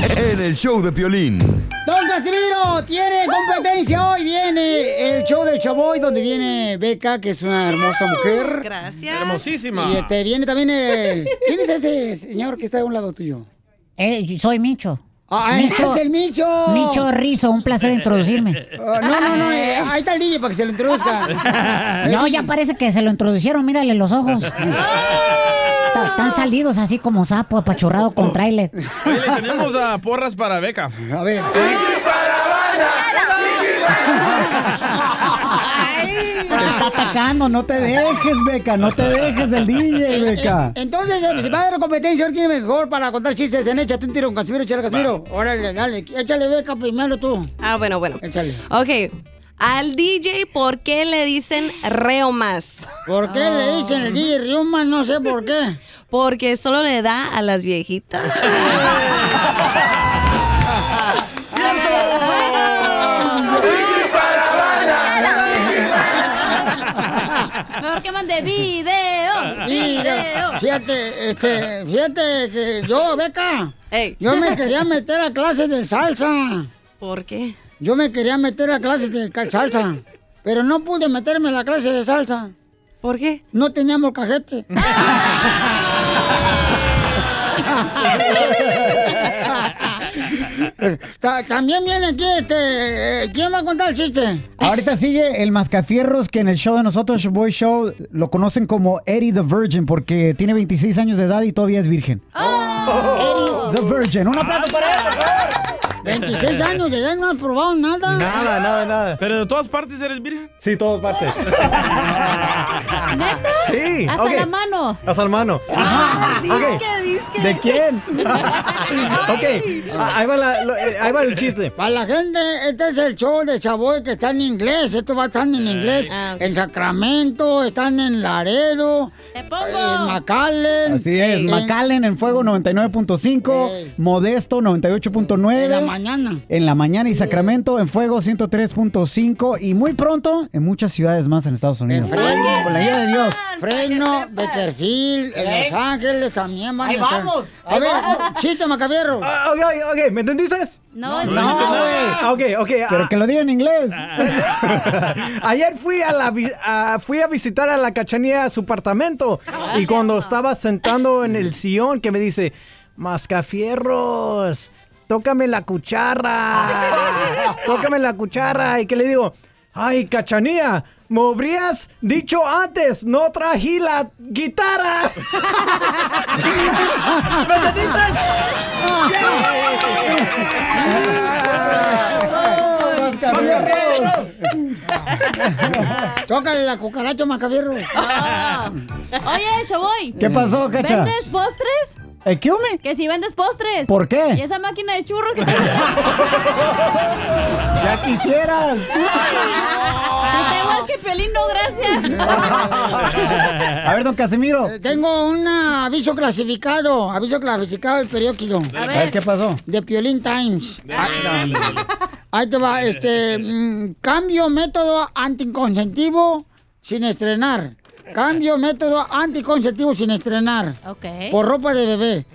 En el show de violín. Don Casimiro tiene competencia. Hoy viene el show del Chavoy, donde viene Beca, que es una hermosa mujer. Gracias. Hermosísima. Y este, viene también el... ¿Quién es ese señor que está a un lado tuyo? Eh, soy Micho. Ah, Micho. es el Micho. Micho Rizo, un placer introducirme. Ah, no, no, no, eh, ahí está el DJ para que se lo introduzca. No, ya parece que se lo introducieron, mírale los ojos. Está- Están salidos así como sapo, apachurrado con tráiler. Ahí le tenemos a porras para beca. A ver. Te está atacando, no te dejes, Beca, no te dejes del DJ, Beca. Entonces, eh, se va a dar competencia, quién es mejor para contar chistes en Échate un tiro con Casimiro, échale Casimiro. Órale, dale, échale beca primero tú. Ah, bueno, bueno. Échale. Ok. Al DJ, ¿por qué le dicen reo más? ¿Por qué le dicen el DJ Riuma? No sé por qué. Porque solo le da a las viejitas. Mejor que mande video. Mira, fíjate, este, fíjate que yo, Beca, yo me quería meter a clases de salsa. ¿Por qué? Yo me quería meter a clases de salsa, pero no pude meterme a la clase de salsa. ¿Por qué? No teníamos cajete. Ta- También viene aquí, este, eh, ¿quién va a contar el chiste? Ahorita sigue el Mascafierros, que en el show de nosotros, Boy Show, lo conocen como Eddie the Virgin, porque tiene 26 años de edad y todavía es virgen. Eddie the Virgin. Un aplauso para él. 26 años de edad, no has probado nada. Nada, nada, nada. ¿Pero de todas partes eres virgen? Sí, todas partes. ¿Neta? Sí, Hasta la mano. Hasta la mano. Ah, Ok. disque, disque. ¿De quién? ok, ah, ahí va, la- lo- eh, ahí va el chiste. Para la gente, este es el show de Chavoy que está en inglés. Esto va a estar en inglés. En Sacramento, están en Laredo, en McAllen. Así es, en- McAllen en Fuego 99.5, Modesto 98.9. En la mañana. En la mañana y Sacramento en Fuego 103.5 y muy pronto en muchas ciudades más en Estados Unidos. Fresno. Con la ayuda de Dios. Fresno, Bakersfield, en. Los Ángeles también van Ahí a estar. vamos, A ahí ver, vamos. chiste, Macabierro. Ah, ok, ok, ¿me entendiste? No, No, no, güey. Ok, ok. Pero ah, que lo diga en inglés. Ayer fui a, la, fui a visitar a la cachanía a su apartamento y cuando estaba sentando en el sillón que me dice, Mascafierros, tócame la cuchara, tócame la cuchara y que le digo, ay cachanía, me habrías dicho antes, no trají la guitarra. ¿Me entendiste? Tócale la cucaracha, Macabierro. Oye, Chavoy. ¿Qué pasó, Cacha? ¿Vendes postres? ¿Eh, ¿Qué hume? Que si vendes postres. ¿Por qué? Y esa máquina de churros que tienes. ¡Ya quisieras! Si está igual que Pelín, no, gracias. A ver, don Casimiro. Eh, Tengo un aviso clasificado, aviso clasificado del periódico. A ver. ¿qué pasó? De Piolín Times. Ahí te va, este, mm, cambio método anticonceptivo sin estrenar. Cambio método anticonceptivo sin estrenar. Ok. Por ropa de bebé.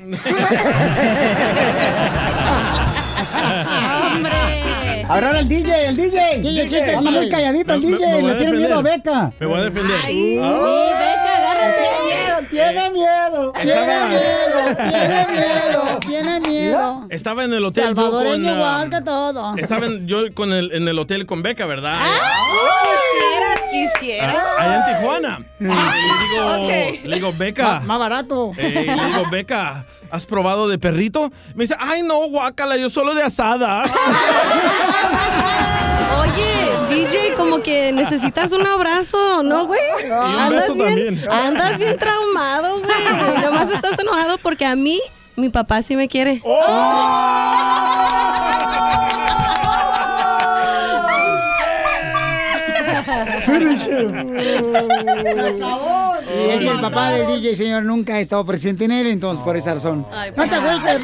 ¡Hombre! Ahora el DJ, el DJ. DJ, chiste, Anda muy calladito el me- DJ, me le tiene miedo a. Beca. Me voy a defender. ¡Ay! Ah. Beca, agárrate! Tiene miedo. Tiene miedo, tiene miedo, tiene miedo. Estaba en el hotel. yo Salvadoreño con, ah, igual que todo. Estaba en- yo con el, en el hotel con Beca, ¿verdad? Quisieras, quisieras. Ah, Allá en Tijuana. Y le digo, Ok. le digo, Beca. más barato. eh, le digo, Beca, ¿has probado de perrito? Me dice, ay, no, guácala, yo solo de asada. Oye, DJ, como que necesitas un abrazo, ¿no, güey? un Andas beso bien, también. andas bien traumado, güey. Nomás estás enojado porque a mí, mi papá sí me quiere. Finish him. Es que el papá del DJ, señor, nunca ha estado presente en él, entonces por esa razón. No te agüites.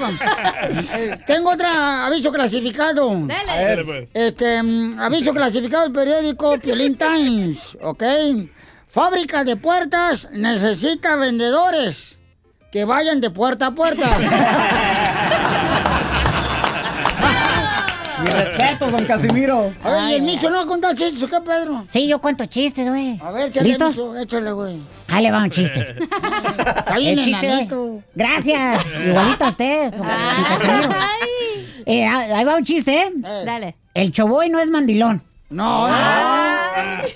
Eh, Tengo otra aviso clasificado. Dale, pues. Este, mm, aviso clasificado del periódico Piolín Times, ¿ok? Fábrica de puertas necesita vendedores que vayan de puerta a puerta. Mi respeto, don Casimiro. Oye, el Micho no va a contar chistes, ¿o qué, Pedro? Sí, yo cuento chistes, güey. A ver, ¿Listos? Micho, échale, güey. Ahí le va un chiste. Está bien El chiste, enanito. Gracias. Igualito a usted. don Casimiro. Eh, ahí va un chiste, ¿eh? Dale. El choboy no es mandilón. No,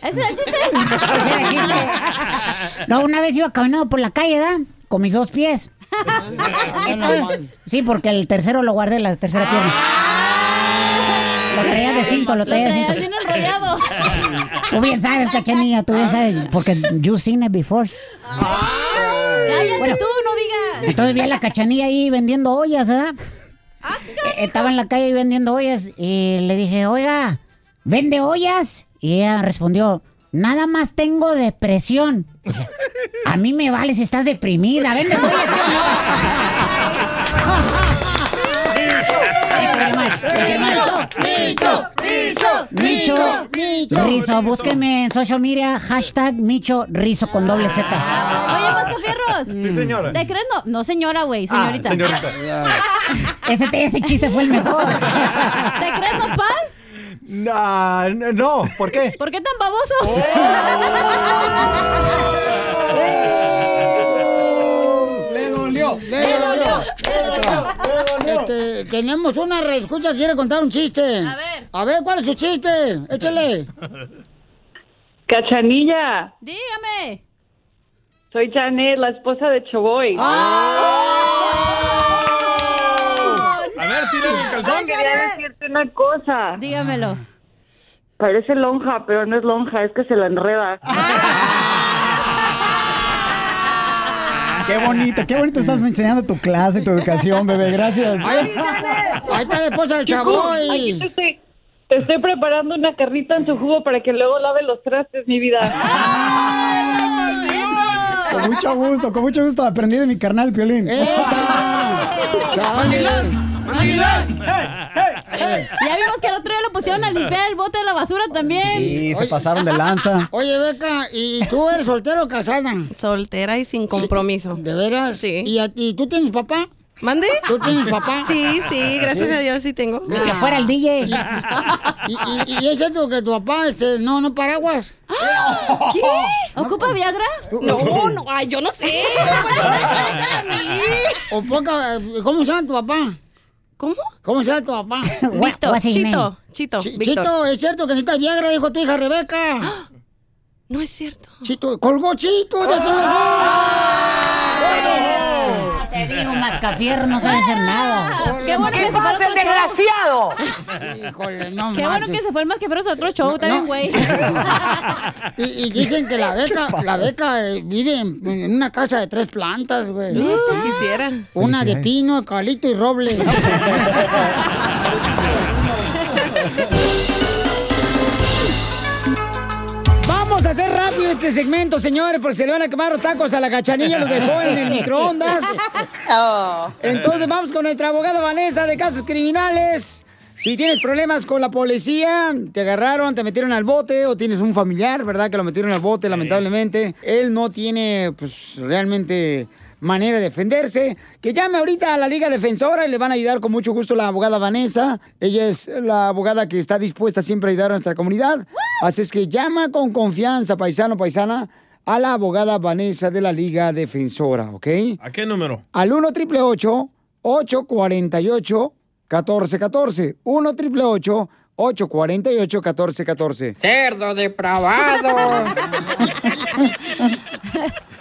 ¿Ese es el chiste? Ese era el chiste. No, una vez iba caminando por la calle, ¿verdad? Con mis dos pies. Entonces, sí, porque el tercero lo guardé, la tercera pierna. Lo traía de cinto, lo traía de cinto. bien enrollado. Tú bien sabes, cachanilla, tú bien sabes, porque you seen it before. Cállate Bueno. tú, no digas. Entonces vi a la cachanilla ahí vendiendo ollas, ¿verdad? Eh, Estaba en la calle ahí vendiendo ollas y le dije, oiga, ¿vende ollas? Y ella respondió, nada más tengo depresión. A mí me vale si estás deprimida, vende ollas. Micho, Micho, Micho, Micho. Rizo, búsquenme en social media, hashtag Micho Rizo con doble Z. Oye, Mascafierros. Sí, señora. ¿Te crees? No, no señora, güey, Ah, señorita. señorita. Ese, ese chiste fue el mejor. ¿Te crees, nopal? No, no, no, ¿por qué? ¿Por qué tan baboso? Le dolió, le dolió, le dolió. Este, tenemos una reescucha que quiere contar un chiste. A ver. A ver, ¿cuál es su chiste? Échale. Cachanilla, Dígame. soy Janet, la esposa de Choboy. A ver, tírale el calzón. Quería decirte una cosa. Dígamelo. Parece lonja, pero no es lonja, es que se la enreda. Qué bonito, qué bonito estás enseñando tu clase, tu educación, bebé. Gracias. Ahí, ahí está la esposa del Aquí chavoy. te estoy, te estoy preparando una carnita en su jugo para que luego lave los trastes, mi vida. Con mucho gusto, con mucho gusto. Aprendí de mi carnal, Piolín. Ya vimos que el otro día lo pusieron a limpiar el bote de la basura también. Sí, se pasaron de lanza. Oye, Beca, ¿y tú eres soltero o casada? Soltera y sin compromiso. ¿De veras? Sí. ¿Y, a ti, tú tienes papá? ¿Mande? ¿Tú tienes papá? Sí, sí, gracias a Dios sí tengo. Ni que fuera el DJ. ¿Y, y, y es cierto que tu papá este, no, no paraguas? ¿Qué? ¿Ocupa Viagra? No, no, ay, yo no sé. ¿O poca, ¿Cómo se llama tu papá? ¿Cómo? ¿Cómo se llama tu papá? Víctor, Chito? Chito, Ch- Víctor. Chito, es cierto que necesitas Viagra, dijo tu hija Rebeca. No es cierto. Chito, colgó Chito, ya se Ah, Te digo, mascafierro, no sabe hacer nada. Qué bueno que se fue. Híjole, no Qué bueno que se fue el mascafierro a otro show, también, güey. Y, y dicen que la beca, la beca eh, vive en, en una casa de tres plantas, güey. No, si quisiera. Una de pino, eucalipto y roble. Vamos a hacer rápido este segmento, señores, porque se le van a quemar los tacos a la cachanilla, los dejó en el microondas. Entonces vamos con nuestra abogada Vanessa de casos criminales. Si tienes problemas con la policía, te agarraron, te metieron al bote o tienes un familiar, ¿verdad? Que lo metieron al bote, lamentablemente. Él no tiene, pues, realmente manera de defenderse. Que llame ahorita a la Liga Defensora y le van a ayudar con mucho gusto la abogada Vanessa. Ella es la abogada que está dispuesta siempre a ayudar a nuestra comunidad. Así es que llama con confianza, paisano, paisana, a la abogada Vanessa de la Liga Defensora, ¿ok? ¿A qué número? Al 1 888 848 1414 1 888 848 1414 Cerdo depravado.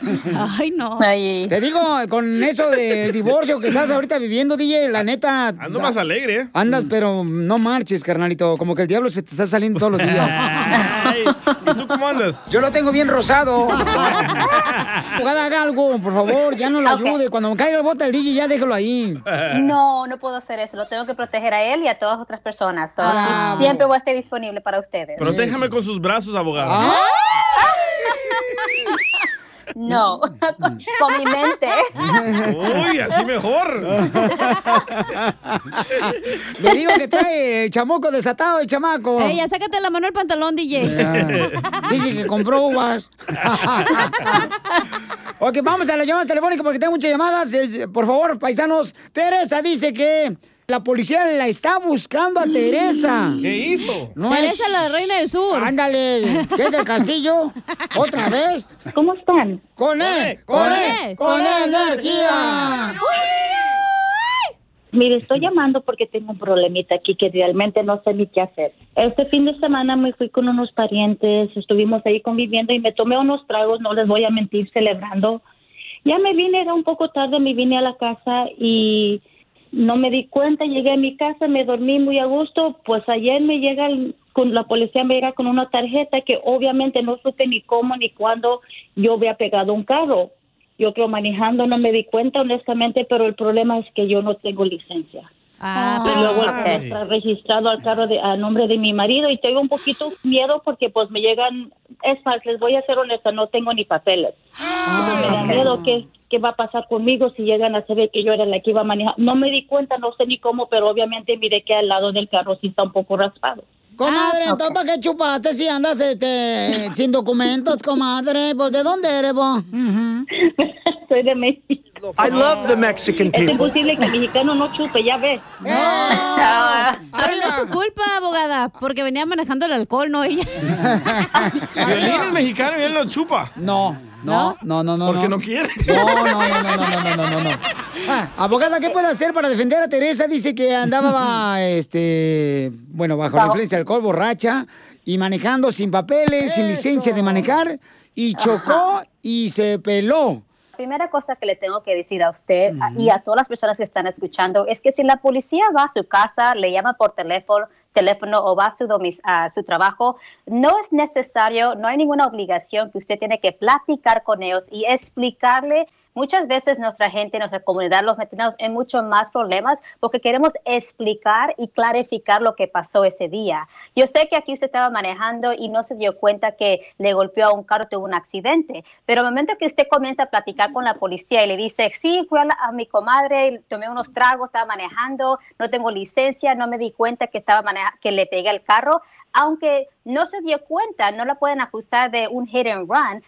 Ay, no. Te digo, con eso del divorcio que estás ahorita viviendo, DJ, la neta. Ando más alegre, ¿eh? Andas, pero no marches, carnalito. Como que el diablo se te está saliendo todos los días. Ay, ¿Y tú cómo andas? Yo lo tengo bien rosado. Abogada, haga algo, por favor, ya no lo ayude. Cuando me caiga el bote del DJ, ya déjalo ahí. No, no puedo hacer eso. Lo tengo que proteger a él y a todas otras personas. So, Ah, siempre voy a estar disponible para ustedes. Protéjame con sus brazos, abogado. Ah. No, con, con mi mente. Uy, así mejor. Le digo que trae el chamoco desatado, el chamaco. Ey, ya sácate la mano del pantalón, DJ. Dice que compró uvas. ok, vamos a las llamadas telefónicas porque tengo muchas llamadas. Eh, Por favor, paisanos. Teresa dice que la policía la está buscando a Teresa. ¿Qué hizo? Teresa, la reina del sur. Ándale, ¿qué es del castillo? ¿Otra vez? ¿Cómo están? Con él, con él, con energía. Mire, estoy llamando porque tengo un problemita aquí que realmente no sé ni qué hacer. Este fin de semana me fui con unos parientes, estuvimos ahí conviviendo y me tomé unos tragos, no les voy a mentir, celebrando. Ya me vine, era un poco tarde, me vine a la casa y no me di cuenta, llegué a mi casa, me dormí muy a gusto, pues ayer me llega, con la policía me llega con una tarjeta que obviamente no supe ni cómo ni cuándo yo había pegado un carro. Yo creo manejando no me di cuenta honestamente, pero el problema es que yo no tengo licencia. Ah, Y luego está registrado al carro de, a nombre de mi marido y tengo un poquito miedo porque pues me llegan, es más, les voy a ser honesta, no tengo ni papeles. Entonces, me da miedo qué, qué va a pasar conmigo si llegan a saber que yo era la que iba a manejar. No me di cuenta, no sé ni cómo, pero obviamente miré que al lado del carro sí está un poco raspado. Comadre, entonces, ¿para qué chupaste si andas este, sin documentos, comadre? Pues, ¿de dónde eres vos? Soy de México. I love the Mexican people. Es imposible que el mexicano no chupe, ya ves. No. Pero no es su culpa, abogada, porque venía manejando el alcohol, no ella. Violín es mexicano y él no chupa. No. No, no, no, no. Porque no, quiere. No, no, no, no, no, no, no, no. Ah, abogada, ¿qué puede hacer para defender a Teresa? Dice que andaba, este, bueno, bajo la influencia del alcohol, borracha y manejando sin papeles, sin licencia de manejar y chocó y se peló. Primera cosa que le tengo que decir a usted y a todas las personas que están escuchando es que si la policía va a su casa, le llama por teléfono, teléfono o va a su, a su trabajo, no es necesario, no hay ninguna obligación que usted tiene que platicar con ellos y explicarle. Muchas veces nuestra gente, nuestra comunidad, los metemos en muchos más problemas porque queremos explicar y clarificar lo que pasó ese día. Yo sé que aquí usted estaba manejando y no se dio cuenta que le golpeó a un carro, tuvo un accidente, pero el momento que usted comienza a platicar con la policía y le dice, sí, fui a, la- a mi comadre, tomé unos tragos, estaba manejando, no tengo licencia, no me di cuenta que, estaba que le pegué el carro, aunque no se dio cuenta, no la pueden acusar de un hit and run,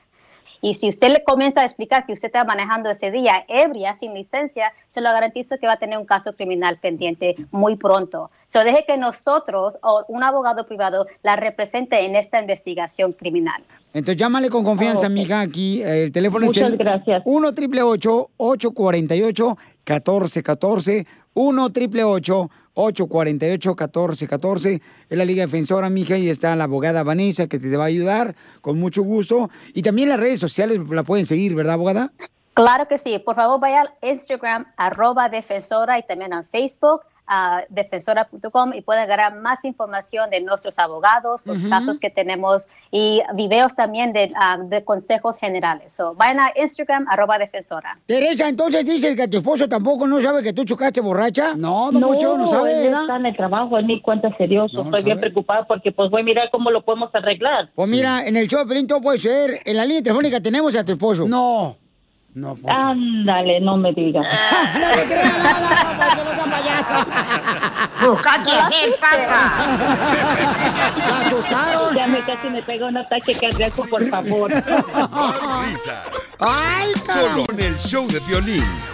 y si usted le comienza a explicar que usted estaba manejando ese día ebria, sin licencia, se lo garantizo que va a tener un caso criminal pendiente muy pronto. Se deje que nosotros o un abogado privado la represente en esta investigación criminal. Entonces llámale con confianza, amiga, aquí. eh, El teléfono Muchas es el gracias. 1 888 848 1414 1 888 848 1414 Es la Liga Defensora, mija, y está la abogada Vanessa que te va a ayudar con mucho gusto. Y también las redes sociales la pueden seguir, ¿verdad, abogada? Claro que sí. Por favor, vaya al Instagram, arroba defensora, y también a Facebook, a defensora.com, y pueden agarrar más información de nuestros abogados, los Ujú. casos que tenemos, y videos también de, ah, de consejos generales. So, vayan a Instagram, arroba defensora. Teresa, entonces dice que tu esposo tampoco no sabe que tú chocaste borracha. No, don Poncho, no sabe, él está en el trabajo, él ni cuenta serioso. No, Estoy bien preocupada porque pues voy a mirar cómo lo podemos arreglar. Pues mira, en el show de Pelín todo puede ser. En la línea telefónica tenemos a tu esposo. No. No, Ándale, no me digas. no le creas nada, Poncho, no sea payaso. Busca quien es, La asustaron. Ya me casi me pega un ataque cardíaco, por favor. Más risas. Ay, Solo en el show de violín.